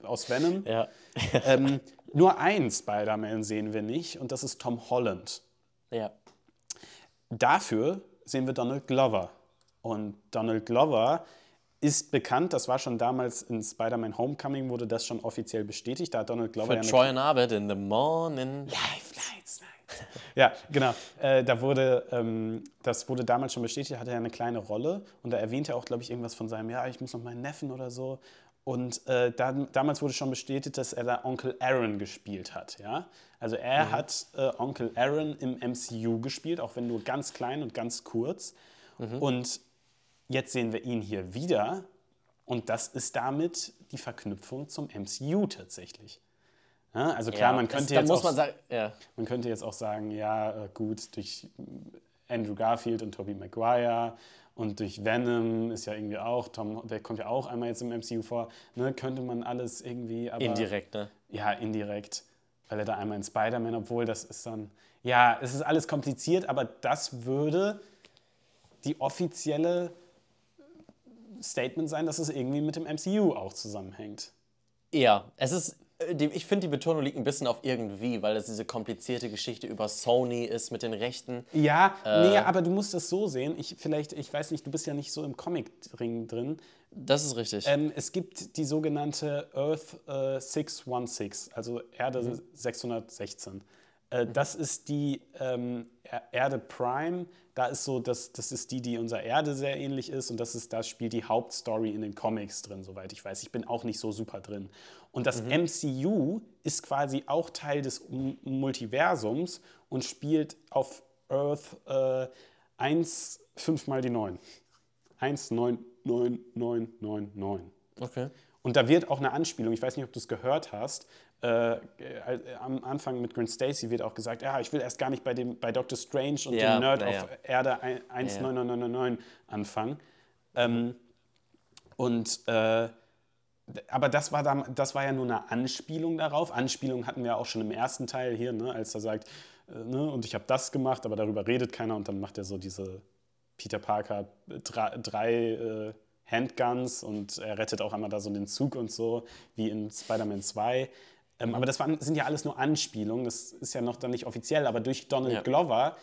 aus Venom. Ja. Ähm, nur einen Spider-Man sehen wir nicht und das ist Tom Holland. ja. Dafür sehen wir Donald Glover. Und Donald Glover ist bekannt, das war schon damals in Spider-Man Homecoming, wurde das schon offiziell bestätigt. Da hat Donald Glover Für ja Troy and Arbeit in the morning. Live Lights Night. Ja, genau. Äh, da wurde, ähm, das wurde damals schon bestätigt, hatte er eine kleine Rolle und da erwähnte er auch, glaube ich, irgendwas von seinem, ja, ich muss noch meinen Neffen oder so. Und äh, da, damals wurde schon bestätigt, dass er da Onkel Aaron gespielt hat. Ja? Also er hat äh, Onkel Aaron im MCU gespielt, auch wenn nur ganz klein und ganz kurz. Und jetzt sehen wir ihn hier wieder. Und das ist damit die Verknüpfung zum MCU tatsächlich. Ja, also klar, Ja, man das- könnte da jetzt auch man sagen, ja. man könnte jetzt auch sagen, ja, äh, gut, durch Andrew Garfield und Tobey Maguire und durch Venom ist ja irgendwie auch, Tom, der kommt ja auch einmal jetzt im MCU vor, ne, könnte man alles irgendwie, aber... Indirekt, ne? Ja, indirekt, weil er da einmal in Spider-Man, obwohl das ist dann, ja, es ist alles kompliziert, aber das würde die offizielle Statement sein, dass es irgendwie mit dem MCU auch zusammenhängt. Ja, es ist, äh, ich finde, die Betonung liegt ein bisschen auf irgendwie, weil es diese komplizierte Geschichte über Sony ist mit den Rechten. Ja, Äh. nee, aber du musst das so sehen. Ich vielleicht, ich weiß nicht, du bist ja nicht so im Comic-Ring drin. Das ist richtig. Ähm, es gibt die sogenannte Earth äh, 616, also Erde Mhm. 616. Äh, Das ist die ähm, Er- Erde Prime. Da ist so, das, das ist die, die unserer Erde sehr ähnlich ist und das ist, da spielt die Hauptstory in den Comics drin, soweit ich weiß. Ich bin auch nicht so super drin. Und das Mhm. MCU ist quasi auch Teil des M- Multiversums und spielt auf Earth äh, 1 5 mal die 9. 1, 9, 9, 9, 9, 9. okay. Und da wird auch eine Anspielung, ich weiß nicht, ob du es gehört hast, äh, äh, am Anfang mit Gwen Stacy wird auch gesagt, ja, ich will erst gar nicht bei, dem, bei Doctor Strange und Ja, dem Nerd ja. auf Erde 19999 anfangen. Ähm, und äh, aber das war, dann, das war ja nur eine Anspielung darauf. Anspielung hatten wir auch schon im ersten Teil hier, ne, als er sagt, äh, ne, und ich habe das gemacht, aber darüber redet keiner und dann macht er so diese Peter Parker drei, drei äh, Handguns und er rettet auch einmal da so den Zug und so, wie in Spider-Man 2. Ähm, aber das waren, sind ja alles nur Anspielungen, das ist ja noch dann nicht offiziell, aber durch Donald Ja. Glover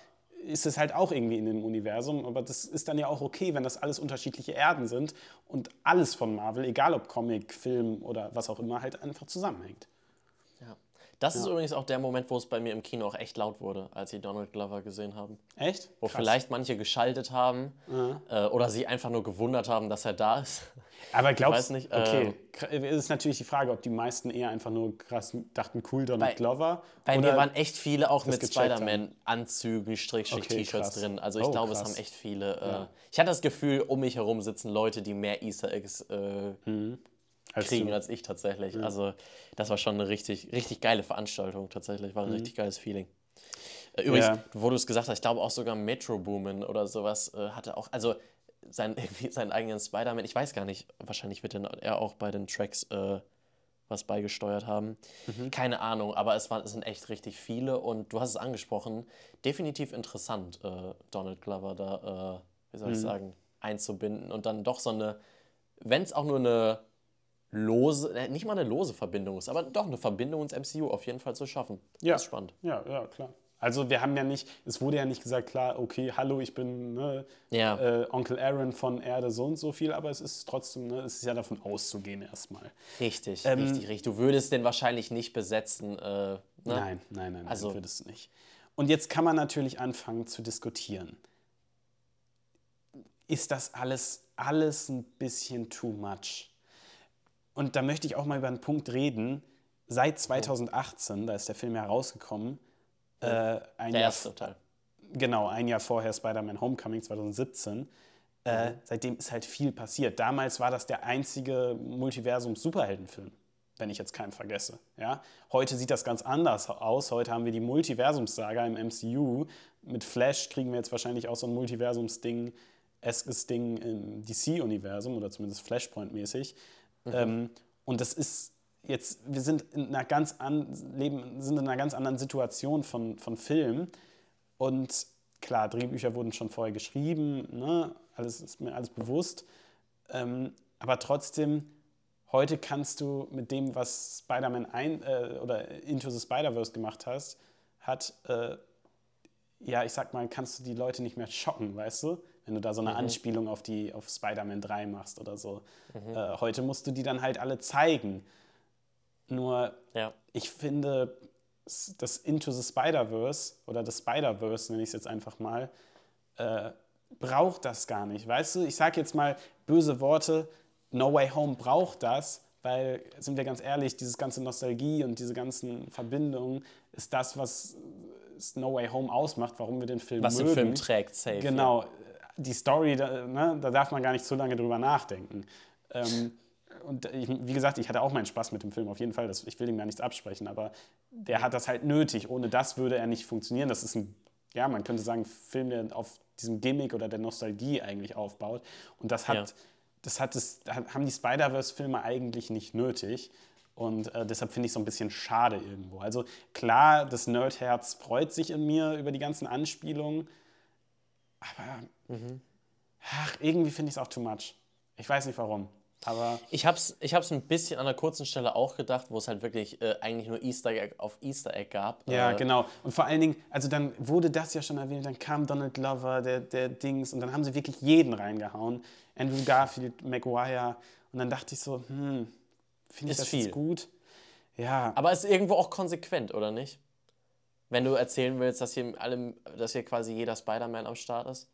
ist es halt auch irgendwie in dem Universum, aber das ist dann ja auch okay, wenn das alles unterschiedliche Erden sind und alles von Marvel, egal ob Comic, Film oder was auch immer, halt einfach zusammenhängt. Ja. Das ist übrigens auch der Moment, wo es bei mir im Kino auch echt laut wurde, als sie Donald Glover gesehen haben. Echt? Wo Krass. vielleicht manche geschaltet haben äh, oder sie einfach nur gewundert haben, dass er da ist. Aber glaubst weiß nicht, okay, ähm, kr- es ist natürlich die Frage, ob die meisten eher einfach nur krass dachten, cool, Donald Bei- Glover. Bei mir waren echt viele auch mit. Spider-Man-Anzügen, Schrägstrich Okay, T-Shirts drin. Also ich Oh, glaube, es haben echt viele. Äh, ich hatte das Gefühl, um mich herum sitzen Leute, die mehr Easter Eggs äh, als kriegen als ich tatsächlich. Also das war schon eine richtig, richtig geile Veranstaltung tatsächlich. War ein richtig geiles Feeling. Äh, übrigens, Mhm. Ja. wo du es gesagt hast, ich glaube auch sogar Metro Boomin oder sowas äh, hatte auch, also sein, seinen eigenen Spider-Man, ich weiß gar nicht, wahrscheinlich wird er auch bei den Tracks äh, was beigesteuert haben. Mhm. Keine Ahnung, aber es, waren, es sind echt richtig viele und du hast es angesprochen, definitiv interessant, äh, Donald Glover da, äh, wie soll ich Mhm. sagen, einzubinden und dann doch so eine, wenn es auch nur eine lose, äh, nicht mal eine lose Verbindung ist, aber doch eine Verbindung ins MCU auf jeden Fall zu schaffen. Ja. Das ist spannend. Ja, ja, klar. Also wir haben ja nicht, es wurde ja nicht gesagt, klar, okay, hallo, ich bin ne, Ja. äh, Onkel Aaron von Erde so und so viel, aber es ist trotzdem, ne, es ist ja davon auszugehen erstmal. Richtig, Ähm, richtig, richtig. Du würdest den wahrscheinlich nicht besetzen. Äh, ne? Nein, nein, nein, Also- also, würdest du nicht. Und jetzt kann man natürlich anfangen zu diskutieren. Ist das alles, alles ein bisschen too much? Und da möchte ich auch mal über einen Punkt reden. Seit 2018, da ist der Film ja rausgekommen, äh, ein Der Jahr erste Teil. genau, ein Jahr vorher Spider-Man Homecoming 2017. Äh, seitdem ist halt viel passiert. Damals war das der einzige Multiversums-Superheldenfilm, wenn ich jetzt keinen vergesse. Ja? Heute sieht das ganz anders aus. Heute haben wir die Multiversums-Saga im MCU. Mit Flash kriegen wir jetzt wahrscheinlich auch so ein Multiversums-Ding, eskes Ding im DC-Universum oder zumindest Flashpoint-mäßig. Ähm, und das ist jetzt, wir sind in einer ganz, an, leben, sind in einer ganz anderen Situation von, von Film. Und klar, Drehbücher wurden schon vorher geschrieben, ne? alles ist mir alles bewusst. Ähm, aber trotzdem, heute kannst du mit dem, was Spider-Man ein, äh, oder Into the Spider-Verse gemacht hast, hat, äh, ja, ich sag mal, kannst du die Leute nicht mehr schocken, weißt du? Wenn du da so eine Anspielung auf, die, auf Spider-Man 3 machst oder so. Äh, heute musst du die dann halt alle zeigen. Nur Ja. ich finde, das Into the Spider-Verse oder das Spider-Verse, nenne ich es jetzt einfach mal, äh, braucht das gar nicht. Weißt du, ich sage jetzt mal böse Worte, No Way Home braucht das, weil, sind wir ganz ehrlich, dieses ganze Nostalgie und diese ganzen Verbindungen ist das, was No Way Home ausmacht, warum wir den Film Was mögen. den Film trägt, safe. Genau, die Story, da, ne, da darf man gar nicht zu lange drüber nachdenken. Ähm, und ich, wie gesagt, ich hatte auch meinen Spaß mit dem Film, auf jeden Fall. Das, ich will ihm ja nichts absprechen, aber der hat das halt nötig. Ohne das würde er nicht funktionieren. Das ist ein, ja, man könnte sagen, Film, der auf diesem Gimmick oder der Nostalgie eigentlich aufbaut. Und das hat, Ja. das hat es, haben die Spider-Verse-Filme eigentlich nicht nötig. Und äh, deshalb finde ich es so ein bisschen schade irgendwo. Also klar, das Nerdherz freut sich in mir über die ganzen Anspielungen. Aber ach, irgendwie finde ich es auch too much. Ich weiß nicht warum. Aber Ich hab's, ich hab's ein bisschen an einer kurzen Stelle auch gedacht, wo es halt wirklich äh, eigentlich nur Easter Egg auf Easter Egg gab. ja, äh, genau. Und vor allen Dingen, also dann wurde das ja schon erwähnt, dann kam Donald Glover, der, der Dings, und dann haben sie wirklich jeden reingehauen. Andrew Garfield, Maguire. Und dann dachte ich so, hm, finde ich das viel. jetzt gut? Ja, Aber es ist irgendwo auch konsequent, oder nicht? Wenn du erzählen willst, dass hier, in allem, dass hier quasi jeder Spider-Man am Start ist.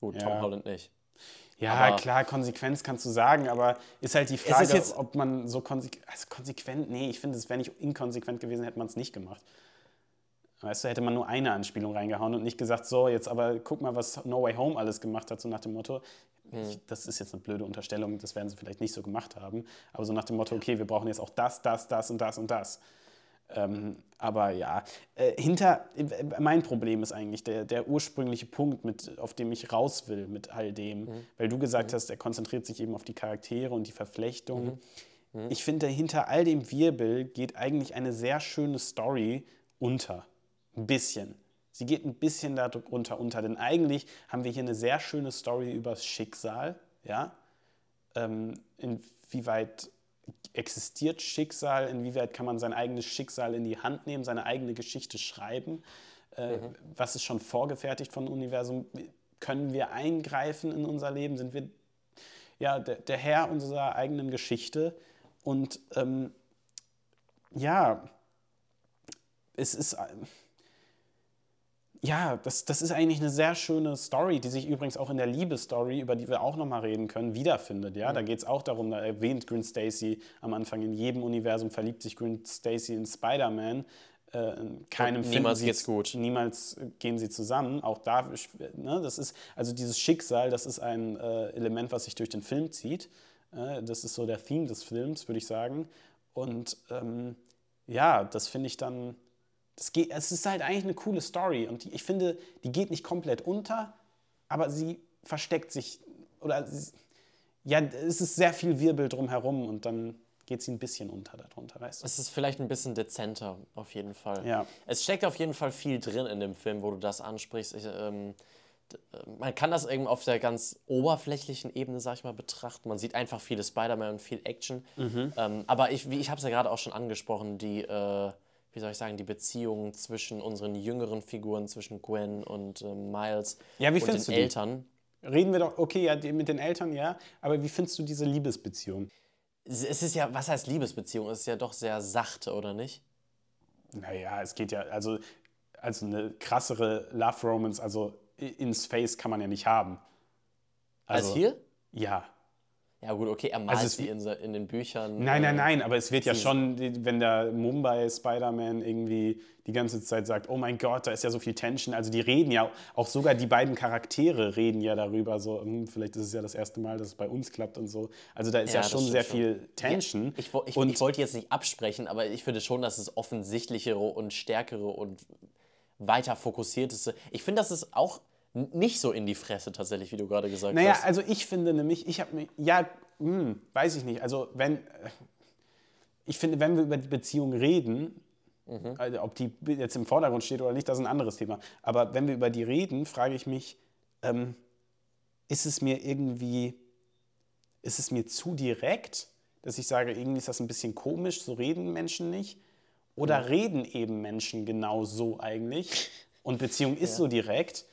Gut, Tom Ja. Holland nicht. Ja, Aber- klar, Konsequenz kannst du sagen, aber ist halt die Frage, jetzt- ob man so konsequent. Also konsequent, nee, ich finde, es wäre nicht inkonsequent gewesen, hätte man es nicht gemacht. Weißt du, hätte man nur eine Anspielung reingehauen und nicht gesagt, so, jetzt aber guck mal, was No Way Home alles gemacht hat, so nach dem Motto. Ich, das ist jetzt eine blöde Unterstellung, das werden sie vielleicht nicht so gemacht haben, aber so nach dem Motto, okay, wir brauchen jetzt auch das, das, das und das und das. Ähm, aber ja, äh, hinter, äh, mein Problem ist eigentlich der, der ursprüngliche Punkt, mit, auf dem ich raus will mit all dem, weil du gesagt hast, er konzentriert sich eben auf die Charaktere und die Verflechtung. Ich finde, hinter all dem Wirbel geht eigentlich eine sehr schöne Story unter. Ein bisschen. Sie geht ein bisschen darunter unter, denn eigentlich haben wir hier eine sehr schöne Story übers Schicksal, ja, ähm, inwieweit existiert Schicksal, inwieweit kann man sein eigenes Schicksal in die Hand nehmen, seine eigene Geschichte schreiben, äh, was ist schon vorgefertigt von Universum, können wir eingreifen in unser Leben, sind wir ja, der, der Herr unserer eigenen Geschichte? Und ähm, ja, es ist äh, ja, das, das ist eigentlich eine sehr schöne Story, die sich übrigens auch in der Liebesstory, über die wir auch nochmal reden können, wiederfindet. Ja? Da geht es auch darum, da erwähnt Gwen Stacy am Anfang, in jedem Universum verliebt sich Gwen Stacy in Spider-Man. Äh, in keinem Und niemals geht's gut. Niemals gehen sie zusammen. Auch da, ne, das ist, also dieses Schicksal, das ist ein äh, Element, was sich durch den Film zieht. Äh, das ist so der Theme des Films, würde ich sagen. Und ähm, ja, das finde ich dann, das geht, es ist halt eigentlich eine coole Story und die, ich finde, die geht nicht komplett unter, aber sie versteckt sich oder sie, ja, es ist sehr viel Wirbel drumherum und dann geht sie ein bisschen unter darunter, weißt du? Es ist vielleicht ein bisschen dezenter, auf jeden Fall. Ja. Es steckt auf jeden Fall viel drin in dem Film, wo du das ansprichst. Ich, ähm, äh, man kann das eben auf der ganz oberflächlichen Ebene, sag ich mal, betrachten. Man sieht einfach viele Spider-Man und viel Action. Mhm. Ähm, aber ich, wie- ich habe es ja gerade auch schon angesprochen, die, äh, wie soll ich sagen, die Beziehung zwischen unseren jüngeren Figuren, zwischen Gwen und äh, Miles Ja, wie und findest den du die? Eltern. Reden wir doch, okay, ja, mit den Eltern, ja, aber wie findest du diese Liebesbeziehung? Es ist ja, was heißt Liebesbeziehung? Es ist ja doch sehr sachte, oder nicht? Naja, es geht ja, also, also eine krassere Love-Romance, also i- in Space kann man ja nicht haben. Also, Als hier? Ja. Ja, gut, okay, er malt Also es sie in, in den Büchern. Nein, nein, äh, nein, aber es wird ja schon, wenn der Mumbai Spider-Man irgendwie die ganze Zeit sagt, oh mein Gott, da ist ja so viel Tension. Also die reden ja, auch sogar die beiden Charaktere reden ja darüber, so, hm, vielleicht ist es ja das erste Mal, dass es bei uns klappt und so. Also da ist ja, Ja, schon sehr schon. viel Tension. Ich, ich, und ich wollte jetzt nicht absprechen, aber ich finde schon, dass es offensichtlichere und stärkere und weiter fokussierteste. Ich finde, das ist auch nicht so in die Fresse tatsächlich, wie du gerade gesagt Naja, hast. also ich finde nämlich, ich habe mir, ja, hm, weiß ich nicht. Also wenn, äh, ich finde, wenn wir über die Beziehung reden, also ob die jetzt im Vordergrund steht oder nicht, das ist ein anderes Thema. Aber wenn wir über die reden, frage ich mich, ähm, ist es mir irgendwie, ist es mir zu direkt, dass ich sage, irgendwie ist das ein bisschen komisch, so reden Menschen nicht? Oder reden eben Menschen genau so eigentlich? Und Beziehung ist so direkt,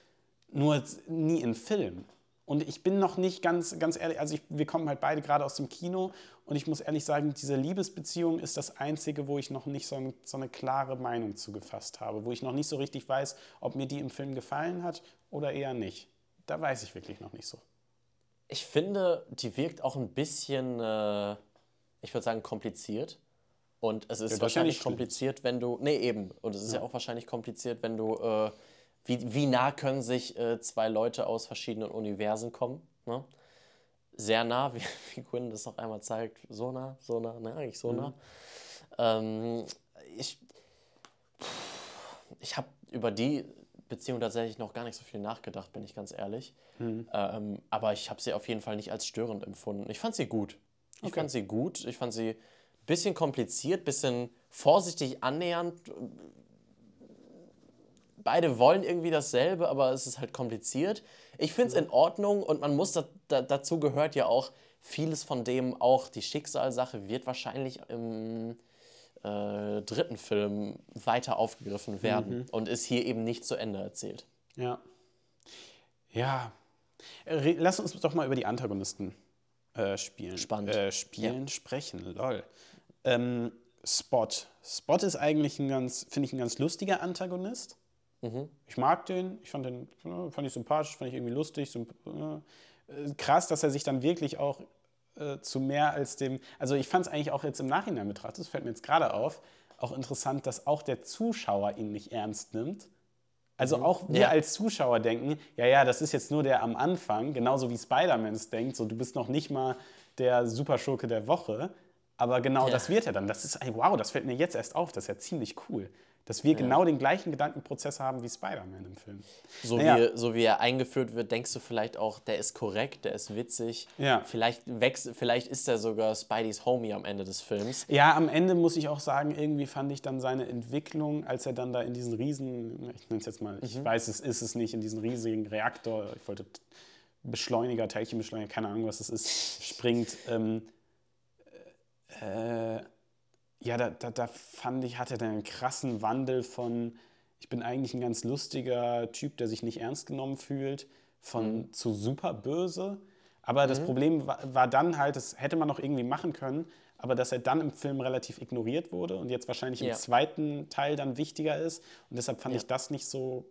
nur nie in Film. Und ich bin noch nicht ganz, ganz ehrlich, also ich, wir kommen halt beide gerade aus dem Kino und ich muss ehrlich sagen, diese Liebesbeziehung ist das Einzige, wo ich noch nicht so, ein, so eine klare Meinung zugefasst habe, wo ich noch nicht so richtig weiß, ob mir die im Film gefallen hat oder eher nicht. Da weiß ich wirklich noch nicht so. Ich finde, die wirkt auch ein bisschen, äh, ich würde sagen, kompliziert. Und es ist ja wahrscheinlich kompliziert, wenn du. Nee, eben. Und es ist ja, auch wahrscheinlich kompliziert, wenn du. Äh, wie, wie nah können sich äh, zwei Leute aus verschiedenen Universen kommen? Ne? Sehr nah, wie, wie Quinn das noch einmal zeigt. So nah, so nah, ne, eigentlich so nah. Ähm, ich ich habe über die Beziehung tatsächlich noch gar nicht so viel nachgedacht, bin ich ganz ehrlich. Ähm, aber ich habe sie auf jeden Fall nicht als störend empfunden. Ich fand sie gut. Ich fand sie gut. Ich fand sie ein bisschen kompliziert, ein bisschen vorsichtig annähernd. Beide wollen irgendwie dasselbe, aber es ist halt kompliziert. Ich finde es in Ordnung und man muss, da, da, dazu gehört ja auch vieles von dem, auch die Schicksalssache wird wahrscheinlich im äh, dritten Film weiter aufgegriffen werden und ist hier eben nicht zu Ende erzählt. Ja. Ja. Lass uns doch mal über die Antagonisten äh, spielen. Spannend. Äh, spielen, sprechen, lol. Ähm, Spot. Spot ist eigentlich ein ganz, finde ich, ein ganz lustiger Antagonist. Ich mag den, ich fand den, ja, fand ich sympathisch, fand ich irgendwie lustig. Symp äh, krass, dass er sich dann wirklich auch äh, zu mehr als dem, also ich fand es eigentlich auch jetzt im Nachhinein betrachtet, das fällt mir jetzt gerade auf, auch interessant, dass auch der Zuschauer ihn nicht ernst nimmt. Also auch wir Ja. als Zuschauer denken, ja, ja, das ist jetzt nur der am Anfang, genauso wie Spider-Man es denkt, so du bist noch nicht mal der Superschurke der Woche. Aber genau Ja. das wird er dann. Das ist, wow, das fällt mir jetzt erst auf. Das ist ja ziemlich cool. Dass wir genau den gleichen Gedankenprozess haben wie Spider-Man im Film. So, Naja. wie, so wie er eingeführt wird, denkst du vielleicht auch, der ist korrekt, der ist witzig. Ja. Vielleicht, wächst, vielleicht ist er sogar Spideys Homie am Ende des Films. Ja, am Ende muss ich auch sagen, irgendwie fand ich dann seine Entwicklung, als er dann da in diesen riesen, ich nenne es jetzt mal, ich weiß, es ist es nicht, in diesen riesigen Reaktor, ich wollte Beschleuniger, Teilchenbeschleuniger, keine Ahnung, was es ist, springt. Ähm, äh, ja, da, da, da fand ich, hatte er einen krassen Wandel von, ich bin eigentlich ein ganz lustiger Typ, der sich nicht ernst genommen fühlt, von zu super böse. Aber das Problem war, war dann halt, das hätte man noch irgendwie machen können, aber dass er dann im Film relativ ignoriert wurde und jetzt wahrscheinlich im Ja. zweiten Teil dann wichtiger ist. Und deshalb fand Ja. ich das nicht so,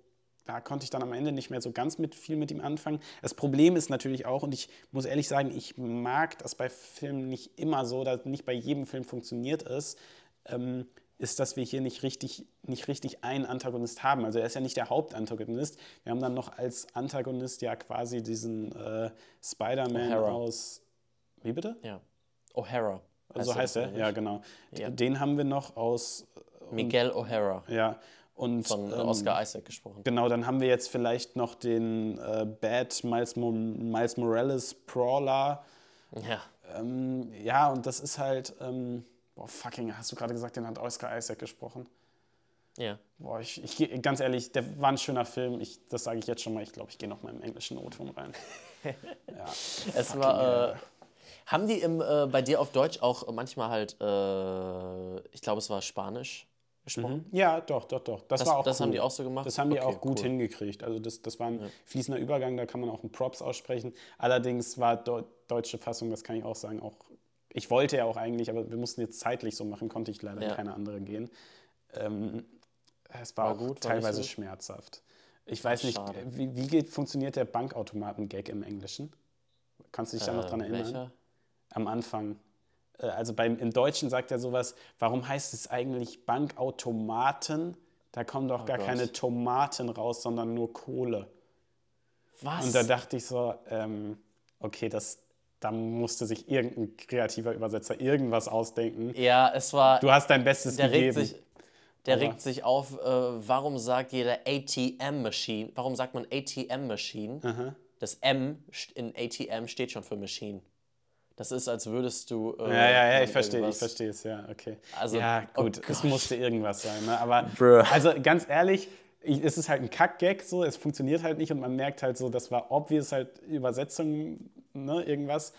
da konnte ich dann am Ende nicht mehr so ganz mit viel mit ihm anfangen. Das Problem ist natürlich auch, und ich muss ehrlich sagen, ich mag das bei Filmen nicht immer so, dass nicht bei jedem Film funktioniert ist, ähm, ist, dass wir hier nicht richtig, nicht richtig einen Antagonist haben. Also er ist ja nicht der Hauptantagonist. Wir haben dann noch als Antagonist ja quasi diesen äh, Spider-Man aus. Wie bitte? Ja. O'Hara. Also so heißt er, ja genau. Ja. Den haben wir noch aus, Miguel O'Hara. ja, und Von äh, ähm, Oscar Isaac gesprochen. Genau, dann haben wir jetzt vielleicht noch den äh, Bad Miles, Mo Miles Morales Brawler. Ja. Ähm, ja, und das ist halt, ähm, boah, fucking, hast du gerade gesagt, den hat Oscar Isaac gesprochen? Ja. Boah, ich, ich ganz ehrlich, der war ein schöner Film. Ich, das sage ich jetzt schon mal. Ich glaube, ich gehe noch mal im englischen O-Ton rein. ja, Es fucking war. Äh, haben die im, äh, bei dir auf Deutsch auch manchmal halt, äh, ich glaube, es war Spanisch gesprochen? ja, doch, doch, doch. Das, Das- war auch das cool. haben die auch so gemacht? Das haben die Okay, auch gut cool. hingekriegt. Also das, das war ein fließender Übergang, da kann man auch einen Props aussprechen. Allerdings war Deu deutsche Fassung, das kann ich auch sagen, auch ich wollte ja auch eigentlich, aber wir mussten jetzt zeitlich so machen, konnte ich leider Ja. keine andere gehen. Ähm, es war, War auch gut, war teilweise so? schmerzhaft. Ich weiß nicht, schade. wie, wie geht, funktioniert der Bankautomaten-Gag im Englischen? Kannst du dich da noch dran Äh, erinnern? welcher? am Anfang. Äh, Also beim, im Deutschen sagt er sowas, warum heißt es eigentlich Bankautomaten? Da kommen doch gar Oh Gott. keine Tomaten raus, sondern nur Kohle. Was? Und da dachte ich so, ähm, okay, das, da musste sich irgendein kreativer Übersetzer irgendwas ausdenken. ja, es war. Du hast dein Bestes der regt gegeben. sich, der Aber- regt sich auf, äh, warum sagt jeder ATM-Machine? Warum sagt man ATM-Machine? Das M in ATM steht schon für Machine. Das ist, als würdest du. Äh, Ja, ja, ja, ich verstehe, ich verstehe es, ja, okay. Also, ja, oh gut, es Gott. musste irgendwas sein, ne? aber Bruh. also ganz ehrlich, ich, es ist halt ein Kack-Gag so, es funktioniert halt nicht und man merkt halt so, das war obvious halt Übersetzung, ne, irgendwas.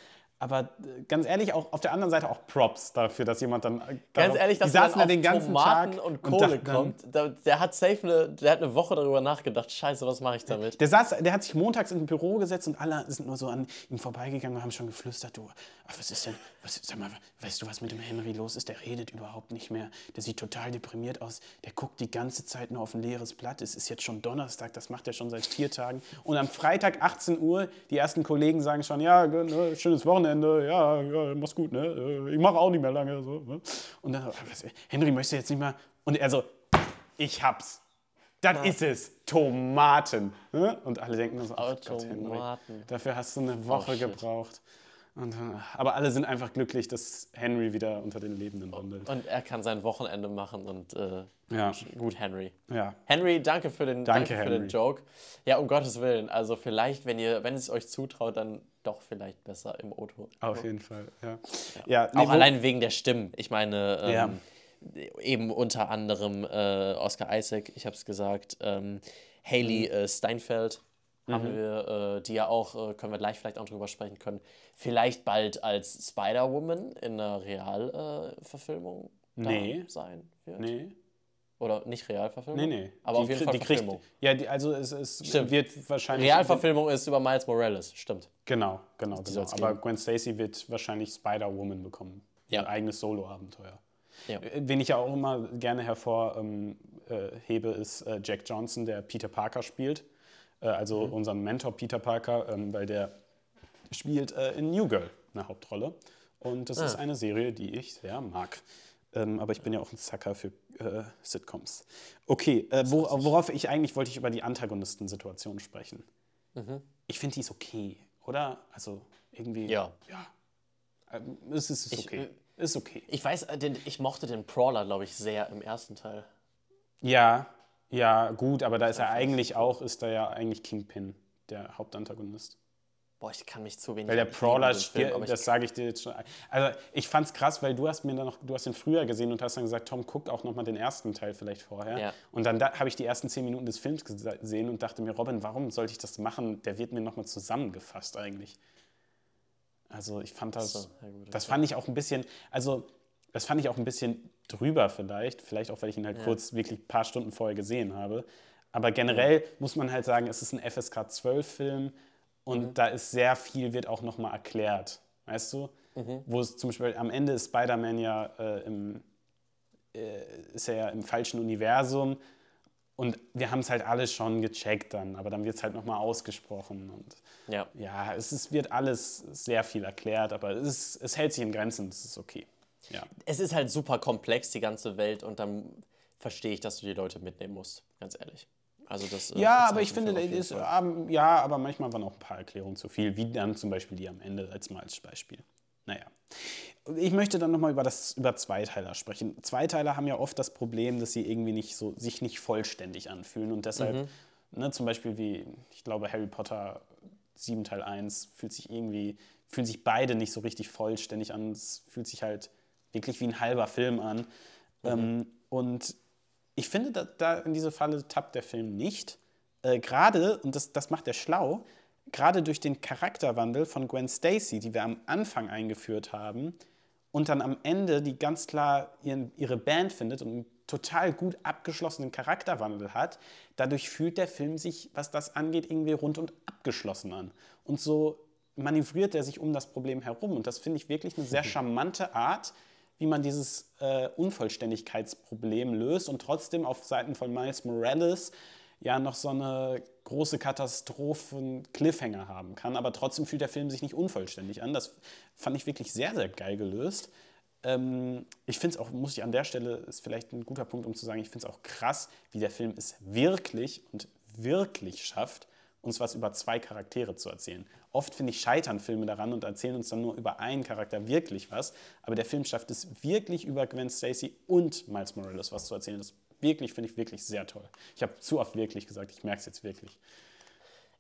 Aber äh, ganz ehrlich, auch auf der anderen Seite auch Props dafür, dass jemand dann. äh, Ganz darauf- ehrlich, dass man dann den ganzen Tomaten Tag und Kohle dann- kommt. Der, der hat safe eine, der hat eine Woche darüber nachgedacht. Scheiße, was mache ich damit? Der, saß, der hat sich montags in ein Büro gesetzt und alle sind nur so an ihm vorbeigegangen und haben schon geflüstert, du, ach, was ist denn, was, sag mal, weißt du, was mit dem Henry los ist? Der redet überhaupt nicht mehr. Der sieht total deprimiert aus. Der guckt die ganze Zeit nur auf ein leeres Blatt. Es ist jetzt schon Donnerstag, das macht er schon seit vier Tagen. Und am Freitag 18 Uhr, die ersten Kollegen sagen schon, ja, ne, schönes Wochenende, Wochenende, ja, ja mach's gut, ne? Äh, ich mache auch nicht mehr lange. So, ne? Und dann, was, Henry, möchtest du jetzt nicht mal. Und er so, ich hab's. Das ist es. Tomaten. Ne? Und alle denken so, ach Gott, Henry, Tomaten. dafür hast du eine Woche shit. gebraucht. Und, dann- aber alle sind einfach glücklich, dass Henry wieder unter den Lebenden wandelt. Und er kann sein Wochenende machen und äh, Ja, gut, Henry. ja. Henry, danke für den, Danke, danke für den. Joke. Ja, um Gottes Willen. Also vielleicht, wenn ihr, wenn es euch zutraut, dann doch vielleicht besser im Auto. Auf jeden Fall, ja. ja nee, Auch allein wegen der Stimmen. Ich meine, ähm, Ja. eben unter anderem äh, Oscar Isaac, ich habe es gesagt, ähm, Haley Mhm. äh, Steinfeld haben wir, äh, die ja auch, äh, können wir gleich vielleicht auch drüber sprechen können, vielleicht bald als Spider-Woman in einer Realverfilmung äh, Nee. sein wird. Nee, Oder nicht Realverfilmung? nee, nee. Aber Die auf jeden Fall die kriegt- Verfilmung. Ja, die, also es, es Stimmt. wird wahrscheinlich. Realverfilmung ist über Miles Morales, stimmt. Genau, genau, genau. Aber. Gwen Stacy wird wahrscheinlich Spider-Woman bekommen. Ja. Ein eigenes Solo-Abenteuer. Ja. Äh, Wen ich ja auch immer gerne hervorhebe, ähm, äh, ist äh, Jack Johnson, der Peter Parker spielt. Äh, also Mhm. unseren Mentor Peter Parker, ähm, weil der spielt äh, in New Girl eine Hauptrolle. Und das Ah. ist eine Serie, die ich sehr mag. Ähm, aber ich bin ja auch ein Sucker für äh, Sitcoms. Okay, äh, wo, worauf ich eigentlich wollte ich über die Antagonistensituation sprechen. Ich finde die ist okay, oder? Also irgendwie. Ja. Ja. Ähm, es ist, ist Ich, okay. äh, ist okay. Ich weiß, äh, den, ich mochte den Brawler, glaube ich, sehr im ersten Teil. Ja, ja, gut, aber da ist er eigentlich auch, ist da ja eigentlich Kingpin, der Hauptantagonist. Boah, ich kann mich zu wenig Weil der den Film, das sage ich dir jetzt schon. Also ich fand's krass, weil du hast mir dann noch, du hast ihn früher gesehen und hast dann gesagt, Tom, guck auch nochmal den ersten Teil vielleicht vorher. Ja. Und dann da, habe ich die ersten zehn Minuten des Films gese- gesehen und dachte mir, Robin, warum sollte ich das machen? Der wird mir nochmal zusammengefasst eigentlich. Also ich fand das, so, ja gut, das fand ich auch ein bisschen, also das fand ich auch ein bisschen drüber vielleicht, vielleicht auch, weil ich ihn halt kurz wirklich ein paar Stunden vorher gesehen habe. Aber generell muss man halt sagen, es ist ein FSK 12 Film und Mhm. da ist sehr viel, wird auch nochmal erklärt, weißt du? Mhm. Wo es zum Beispiel am Ende ist Spider-Man ja äh, im, äh, ist er ja im falschen Universum und wir haben es halt alles schon gecheckt dann, aber dann wird es halt nochmal ausgesprochen und Ja. ja, es ist, wird alles sehr viel erklärt, aber es, ist, es hält sich in Grenzen, das ist okay. Ja. Es ist halt super komplex, die ganze Welt, und dann verstehe ich, dass du die Leute mitnehmen musst, ganz ehrlich. Also das, äh, Ja, aber ich finde, ist, ähm, ja, aber manchmal waren auch ein paar Erklärungen zu viel, wie dann zum Beispiel die am Ende, als mal als Beispiel. Naja. Ich möchte dann nochmal über, das, über Zweiteiler sprechen. Zweiteiler haben ja oft das Problem, dass sie irgendwie nicht so, sich nicht vollständig anfühlen und deshalb, ne, zum Beispiel wie, ich glaube, Harry Potter 7 Teil 1 fühlt sich irgendwie, fühlen sich beide nicht so richtig vollständig an. Es fühlt sich halt wirklich wie ein halber Film an. Ähm, und ich finde, da, da in diese Falle tappt der Film nicht. Äh, gerade, und das, das macht er schlau, gerade durch den Charakterwandel von Gwen Stacy, die wir am Anfang eingeführt haben, und dann am Ende, die ganz klar ihren, ihre Band findet und einen total gut abgeschlossenen Charakterwandel hat, dadurch fühlt der Film sich, was das angeht, irgendwie rund und abgeschlossen an. Und so manövriert er sich um das Problem herum. Und das finde ich wirklich eine sehr charmante Art, wie man dieses äh, Unvollständigkeitsproblem löst und trotzdem auf Seiten von Miles Morales ja noch so eine große Katastrophe, Cliffhanger haben kann. Aber trotzdem fühlt der Film sich nicht unvollständig an. Das fand ich wirklich sehr, sehr geil gelöst. Ähm, ich finde es auch, muss ich an der Stelle, ist vielleicht ein guter Punkt, um zu sagen, ich finde es auch krass, wie der Film es wirklich und wirklich schafft, uns was über zwei Charaktere zu erzählen. Oft finde ich, scheitern Filme daran und erzählen uns dann nur über einen Charakter wirklich was. Aber der Film schafft es wirklich über Gwen Stacy und Miles Morales was zu erzählen. Das wirklich, finde ich wirklich sehr toll. Ich habe zu oft wirklich gesagt, ich merke es jetzt wirklich.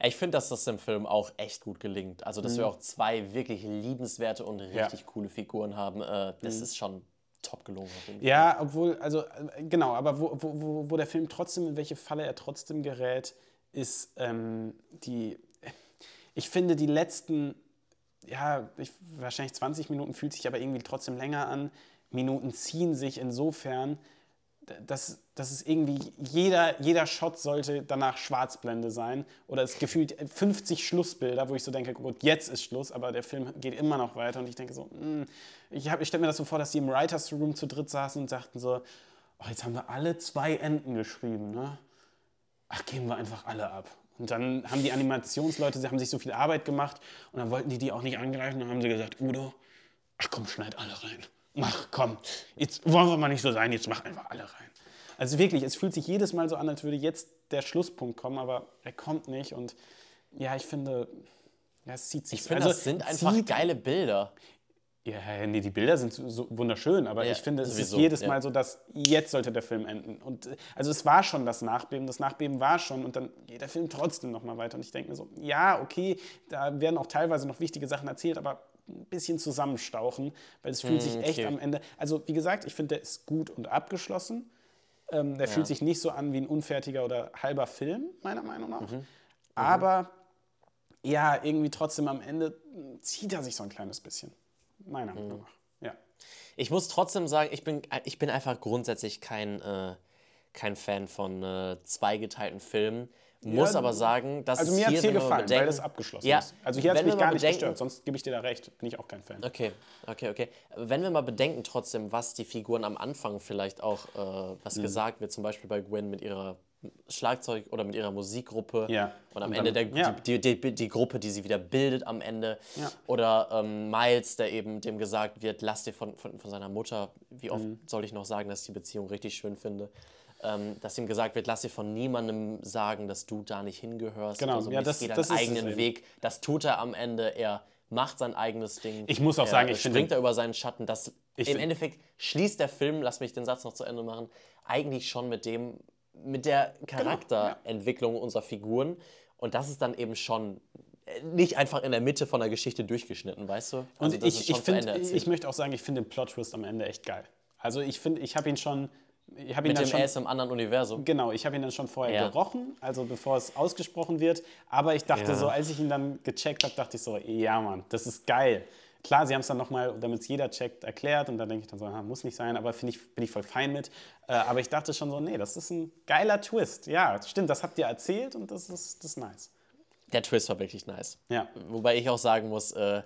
Ich finde, dass das dem Film auch echt gut gelingt. Also, dass wir auch zwei wirklich liebenswerte und richtig coole Figuren haben, äh, das ist schon top gelungen. Ja, obwohl, also äh, genau, aber wo, wo, wo, wo der Film trotzdem, in welche Falle er trotzdem gerät, ist ähm, die, ich finde die letzten, ja, ich, wahrscheinlich 20 Minuten fühlt sich aber irgendwie trotzdem länger an. Minuten ziehen sich insofern, dass, dass es irgendwie, jeder, jeder Shot sollte danach Schwarzblende sein. Oder es gefühlt 50 Schlussbilder, wo ich so denke, gut, jetzt ist Schluss, aber der Film geht immer noch weiter. Und ich denke so, mm, ich, hab- ich stelle mir das so vor, dass die im Writers Room zu dritt saßen und sagten so, oh, jetzt haben wir alle zwei Enden geschrieben, ne? Ach, geben wir einfach alle ab. Und dann haben die Animationsleute, sie haben sich so viel Arbeit gemacht und dann wollten die die auch nicht angreifen. Dann haben sie gesagt, Udo, ach komm, schneid alle rein. Mach, komm, jetzt wollen wir mal nicht so sein, jetzt mach einfach alle rein. Also wirklich, es fühlt sich jedes Mal so an, als würde jetzt der Schlusspunkt kommen, aber er kommt nicht. Und ja, ich finde, ja, es zieht sich. Ich finde, das sind einfach geile Bilder. Ja, nee, die Bilder sind so wunderschön, aber Ja, ich finde, es sowieso, ist jedes ja. Mal so, dass jetzt sollte der Film enden. Und äh, also es war schon das Nachbeben, das Nachbeben war schon und dann geht der Film trotzdem noch mal weiter. Und ich denke mir so, ja, okay, da werden auch teilweise noch wichtige Sachen erzählt, aber ein bisschen zusammenstauchen, weil es fühlt sich echt okay. am Ende. Also wie gesagt, ich finde, der ist gut und abgeschlossen. Ähm, der fühlt sich nicht so an wie ein unfertiger oder halber Film, meiner Meinung nach. Aber ja, irgendwie trotzdem am Ende zieht er sich so ein kleines bisschen. Meiner Meinung nach. Ja. Ich muss trotzdem sagen, ich bin, ich bin einfach grundsätzlich kein, äh, kein Fan von äh, zweigeteilten Filmen. Muss Ja, aber sagen, dass Also es mir hat hier, es hier mal gefallen, weil bedenken- das abgeschlossen Ja, ist. Also hier hat es mich gar nicht bedenken- gestört, sonst gebe ich dir da recht, bin ich auch kein Fan. Okay, okay, okay. Wenn wir mal bedenken trotzdem, was die Figuren am Anfang vielleicht auch, äh, Mhm. was gesagt wird, zum Beispiel bei Gwen mit ihrer Schlagzeug- oder mit ihrer Musikgruppe Ja. und am Und Ende dann- der, ja. die, die, die, die Gruppe, die sie wieder bildet am Ende. Ja. Oder ähm, Miles, der eben dem gesagt wird, lass dir von, von, von seiner Mutter, wie oft Mhm. soll ich noch sagen, dass ich die Beziehung richtig schön finde, ähm, dass ihm gesagt wird, lass dir von niemandem sagen, dass du da nicht hingehörst. Genau, so. ja, das- geh das eigenen. Weg. Das tut er am Ende. Er macht sein eigenes Ding. Ich muss auch er sagen, ich finde- springt er über seinen Schatten. Das Ich Im Endeffekt schließt der Film, lass mich den Satz noch zu Ende machen, eigentlich schon mit dem, mit der Genau, Charakterentwicklung unserer Figuren. Und das ist dann eben schon äh, nicht einfach in der Mitte von der Geschichte durchgeschnitten, weißt du? Und Also das ist ich, ich, find, ich möchte auch sagen, ich finde den Plot-Twist am Ende echt geil. Also ich finde, ich habe ihn schon... Ich habe ihn mit dann dem schon, er ist im anderen Universum. Genau, ich habe ihn dann schon vorher Ja. gerochen, also bevor es ausgesprochen wird. Aber ich dachte Ja. so, als ich ihn dann gecheckt habe, dachte ich so, ja Mann, das ist geil. Klar, sie haben es dann nochmal, damit es jeder checkt, erklärt und dann denke ich dann so, ah, muss nicht sein, aber finde ich, bin ich voll fein mit. Äh, aber ich dachte schon so, nee, das ist ein geiler Twist. Ja, stimmt, das habt ihr erzählt und das ist, das ist nice. Der Twist war wirklich nice. Ja. Wobei ich auch sagen muss, äh,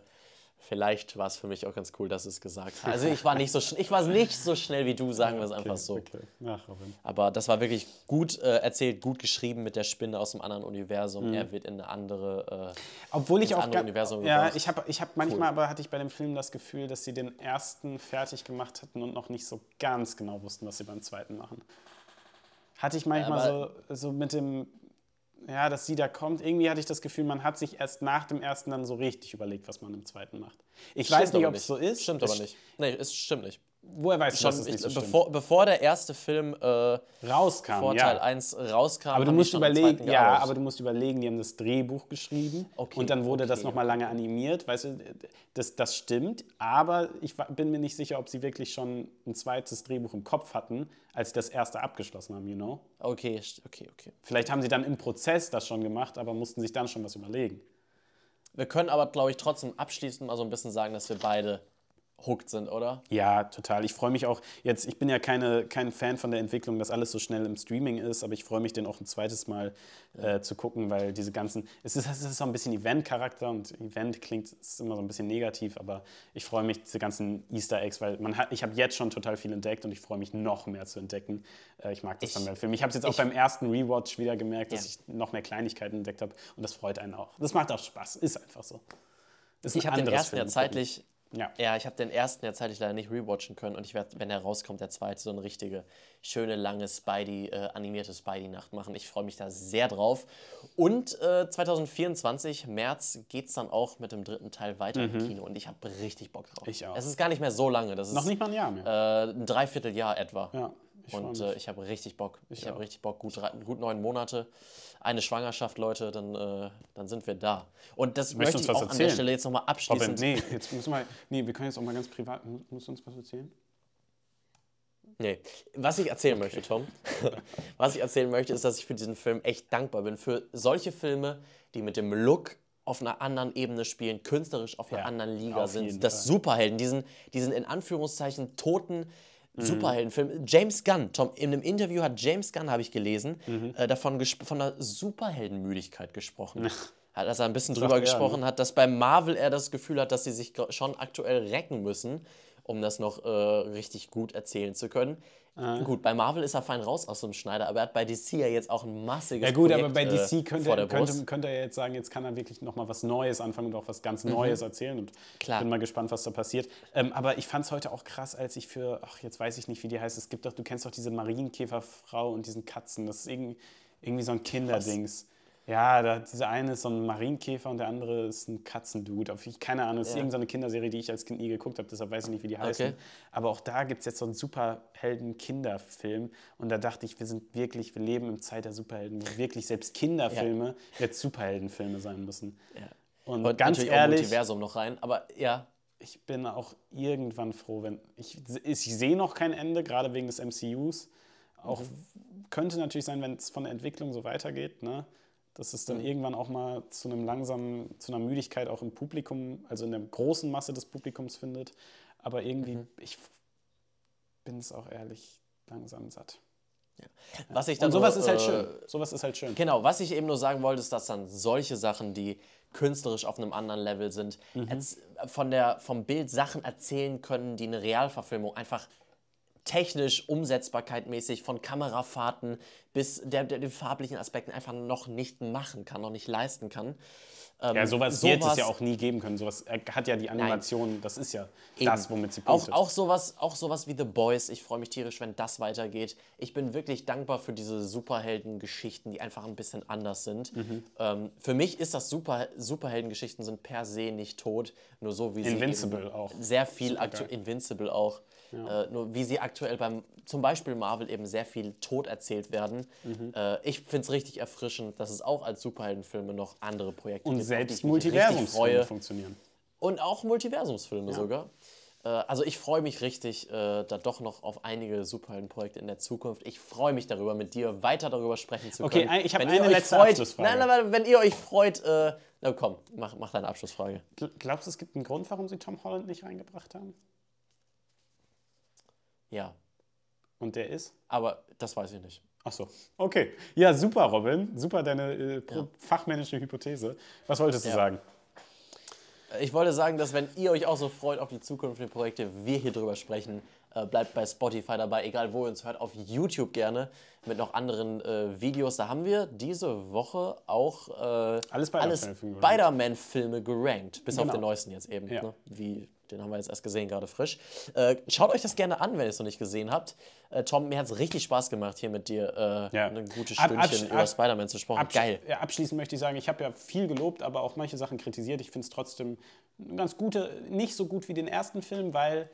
vielleicht war es für mich auch ganz cool, dass es gesagt hat. Also ich war nicht so, ich war nicht so schnell wie du, sagen wir es einfach so. Okay. Ach, Robin. Aber das war wirklich gut äh, erzählt, gut geschrieben mit der Spinne aus dem anderen Universum. Er wird in eine andere. Äh, Obwohl ich auch andere Universum ja, gebracht. ich habe ich hab manchmal aber hatte ich bei dem Film das Gefühl, dass sie den ersten fertig gemacht hatten und noch nicht so ganz genau wussten, was sie beim zweiten machen. Hatte ich manchmal Aber- so, so mit dem, ja, dass sie da kommt. Irgendwie hatte ich das Gefühl, man hat sich erst nach dem ersten dann so richtig überlegt, was man im zweiten macht. Ich weiß stimmt nicht, aber ob es so ist. Stimmt es, aber nicht. Nee, es stimmt nicht. Woher weißt du, Schon, dass es nicht ich, so bevor, bevor der erste Film äh, Rauskam, vor ja. Teil 1 rauskam, Aber du musst überlegen, ja, aber du musst überlegen, die haben das Drehbuch geschrieben Okay, und dann wurde das okay, nochmal lange animiert. Weißt du, das, das stimmt, aber ich bin mir nicht sicher, ob sie wirklich schon ein zweites Drehbuch im Kopf hatten, als sie das erste abgeschlossen haben, you know? Okay, okay, okay. Vielleicht haben sie dann im Prozess das schon gemacht, aber mussten sich dann schon was überlegen. Wir können aber, glaube ich, trotzdem abschließend mal so ein bisschen sagen, dass wir beide hooked sind, oder? Ja, total. Ich freue mich auch jetzt, ich bin ja keine, kein Fan von der Entwicklung, dass alles so schnell im Streaming ist, aber ich freue mich, den auch ein zweites Mal äh, zu gucken, weil diese ganzen, es ist, es ist so ein bisschen Event-Charakter und Event klingt ist immer so ein bisschen negativ, aber ich freue mich, diese ganzen Easter Eggs, weil man hat, ich habe jetzt schon total viel entdeckt und ich freue mich noch mehr zu entdecken. Äh, ich mag das Ich- dann beim Film. Ich habe es jetzt auch ich- beim ersten Rewatch wieder gemerkt, dass Ja. ich noch mehr Kleinigkeiten entdeckt habe und das freut einen auch. Das macht auch Spaß, ist einfach so. Ich habe den ersten ja Film gucken. zeitlich. Ja. Ja, ich habe den ersten ja zeitlich leider nicht rewatchen können und ich werde, wenn er rauskommt, der zweite, so eine richtige, schöne, lange Spidey, äh, animierte Spidey-Nacht machen. Ich freue mich da sehr drauf. Und äh, 2024, März, geht es dann auch mit dem dritten Teil weiter im Kino und ich habe richtig Bock drauf. Mhm. Ich auch. Es ist gar nicht mehr so lange. Das ist Noch nicht mal ein Jahr mehr. äh, ein Dreivierteljahr etwa. Ja, ich und äh, ich habe richtig Bock. Ich, habe auch. richtig Bock. Gut, gut neun Monate. Eine Schwangerschaft, Leute, dann, äh, dann sind wir da. Und das Möchtest möchte ich auch was an der erzählen? Stelle jetzt nochmal Robin, abschließend. nee, jetzt müssen wir, nee, wir können jetzt auch mal ganz privat, mu- musst du uns was erzählen? Nee. Was ich erzählen möchte, Tom, was ich erzählen möchte, ist, dass ich für diesen Film echt dankbar bin. Für solche Filme, die mit dem Look auf einer anderen Ebene spielen, künstlerisch auf einer Ja, anderen Liga sind. Das Fall. Superhelden, diesen, diesen in Anführungszeichen toten Mhm. Superheldenfilm. James Gunn, Tom, in einem Interview hat James Gunn, habe ich gelesen, Mhm. äh, davon von einer Superheldenmüdigkeit gesprochen. Hat dass er ein bisschen drüber er, ne? gesprochen hat, dass bei Marvel er das Gefühl hat, dass sie sich schon aktuell recken müssen um das noch äh, richtig gut erzählen zu können. Gut, bei Marvel ist er fein raus aus dem Schneider, aber er hat bei DC ja jetzt auch ein massiges Ja gut, Projekt, aber bei äh, DC könnte, er, könnte, könnte er jetzt sagen, jetzt kann er wirklich nochmal was Neues anfangen und auch was ganz Neues erzählen. Und Mhm. Klar. bin mal gespannt, was da passiert. Ähm, aber ich fand es heute auch krass, als ich für, ach, jetzt weiß ich nicht, wie die heißt. Es gibt doch, du kennst doch diese Marienkäferfrau und diesen Katzen. Das ist irgendwie, irgendwie so ein Kinderdings. Ja, da, dieser eine ist so ein Marienkäfer und der andere ist ein Katzendude. Auf ich, keine Ahnung, das ist Ja. irgendeine Kinderserie, die ich als Kind nie geguckt habe, deshalb weiß ich nicht, wie die heißen. Okay. Aber auch da gibt es jetzt so einen Superhelden-Kinderfilm. Und da dachte ich, wir sind wirklich, wir leben im Zeit der Superhelden, wo wirklich selbst Kinderfilme jetzt Superheldenfilme sein müssen. Ja. Und, Und ganz natürlich auch ehrlich, Multiversum noch rein, aber ja, ich bin auch irgendwann froh, wenn. Ich, ich sehe noch kein Ende, gerade wegen des MCUs. Auch könnte natürlich sein, wenn es von der Entwicklung so weitergeht, ne? Dass es dann irgendwann auch mal zu einem langsamen, zu einer Müdigkeit auch im Publikum, also in der großen Masse des Publikums findet. Aber irgendwie, Mhm. ich bin es auch ehrlich langsam satt. was ich dann Und sowas nur, ist halt äh, schön. Sowas ist halt schön. Genau, was ich eben nur sagen wollte, ist, dass dann solche Sachen, die künstlerisch auf einem anderen Level sind, Mhm. von der, vom Bild Sachen erzählen können, die eine Realverfilmung einfach technisch, umsetzbarkeitmäßig, von Kamerafahrten bis der, der, den farblichen Aspekten einfach noch nicht machen kann, noch nicht leisten kann. Ähm, Ja, sowas, wird es ja auch nie geben können. Sowas er hat ja die Animation, das ist ja das, Eben. womit sie auch, punktet. auch, sowas, auch sowas wie The Boys. Ich freue mich tierisch, wenn das weitergeht. Ich bin wirklich dankbar für diese Superhelden-Geschichten, die einfach ein bisschen anders sind. Mhm. Ähm, für mich ist das Super Superhelden-Geschichten sind per se nicht tot, nur so wie Invincible sie eben auch. sehr viel aktuell Invincible auch. Äh, nur wie sie aktuell beim zum Beispiel Marvel eben sehr viel tot erzählt werden. Mhm. Äh, ich finde es richtig erfrischend, dass es auch als Superheldenfilme noch andere Projekte und gibt, die selbst Multiversumsfilme funktionieren. Und auch Multiversumsfilme sogar. Äh, also ich freue mich richtig äh, da doch noch auf einige Superheldenprojekte in der Zukunft. Ich freue mich darüber, mit dir weiter darüber sprechen zu Okay, können. ein- ich habe eine letzte freut, Abschlussfrage. Nein, nein, nein, wenn ihr euch freut, äh, na komm, mach, mach deine Abschlussfrage. Gl- Glaubst du, es gibt einen Grund, warum sie Tom Holland nicht reingebracht haben? Ja, Und der ist? aber das weiß ich nicht. Ach so. Okay. Ja, super, Robin. Super deine äh, pro- fachmännische Hypothese. Was wolltest du Ja. sagen? Ich wollte sagen, dass wenn ihr euch auch so freut auf die zukünftigen Projekte, wir hier drüber sprechen, äh, bleibt bei Spotify dabei, egal wo ihr uns hört, auf YouTube gerne mit noch anderen äh, Videos. Da haben wir diese Woche auch äh, Alle Spider-Man-Filme gerankt. Bis auf Genau. den neuesten jetzt eben. Ja. Ne? Wie, den haben wir jetzt erst gesehen, gerade frisch. Äh, schaut euch das gerne an, wenn ihr es noch nicht gesehen habt. Äh, Tom, mir hat es richtig Spaß gemacht, hier mit dir äh, Ja. ein gutes Ab- Stündchen über ab- Spider-Man zu sprechen. Absch Geil. Ja, abschließend möchte ich sagen, ich habe ja viel gelobt, aber auch manche Sachen kritisiert. Ich finde es trotzdem eine ganz gute, nicht so gut wie den ersten Film, weil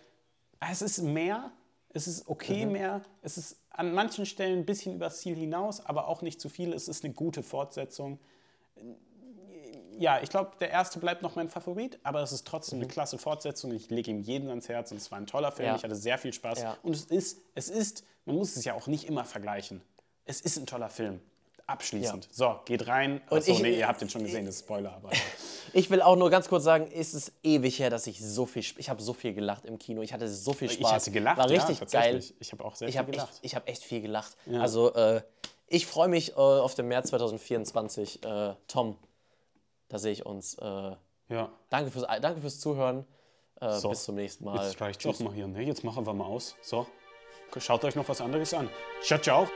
es ist mehr, es ist okay mehr, es ist an manchen Stellen ein bisschen übers Ziel hinaus, aber auch nicht zu viel. Es ist eine gute Fortsetzung. Ja, ich glaube, der erste bleibt noch mein Favorit, aber es ist trotzdem eine klasse Fortsetzung. Ich lege ihm jeden ans Herz und es war ein toller Film. Ja. Ich hatte sehr viel Spaß. Ja. Und es ist, es ist, man muss es ja auch nicht immer vergleichen. Es ist ein toller Film. Abschließend. So, geht rein. Achso, ich- nee, ihr habt den schon gesehen, das ist Spoiler, aber. Ich will auch nur ganz kurz sagen, es ist ewig her, dass ich so viel, ich habe so viel gelacht im Kino. Ich hatte so viel Spaß. Ich hatte gelacht, War ja, richtig geil. Ich habe auch sehr Ich viel habe gelacht. echt, ich hab echt viel gelacht. Also äh, ich freue mich äh, auf den März 2024. Äh, Tom, da sehe ich uns. Äh, Ja. danke, fürs, danke fürs Zuhören. Äh, So. Bis zum nächsten Mal. Jetzt reicht's auch mal hier. Ne? Jetzt machen wir mal aus. So. Schaut euch noch was anderes an. Ciao, ciao.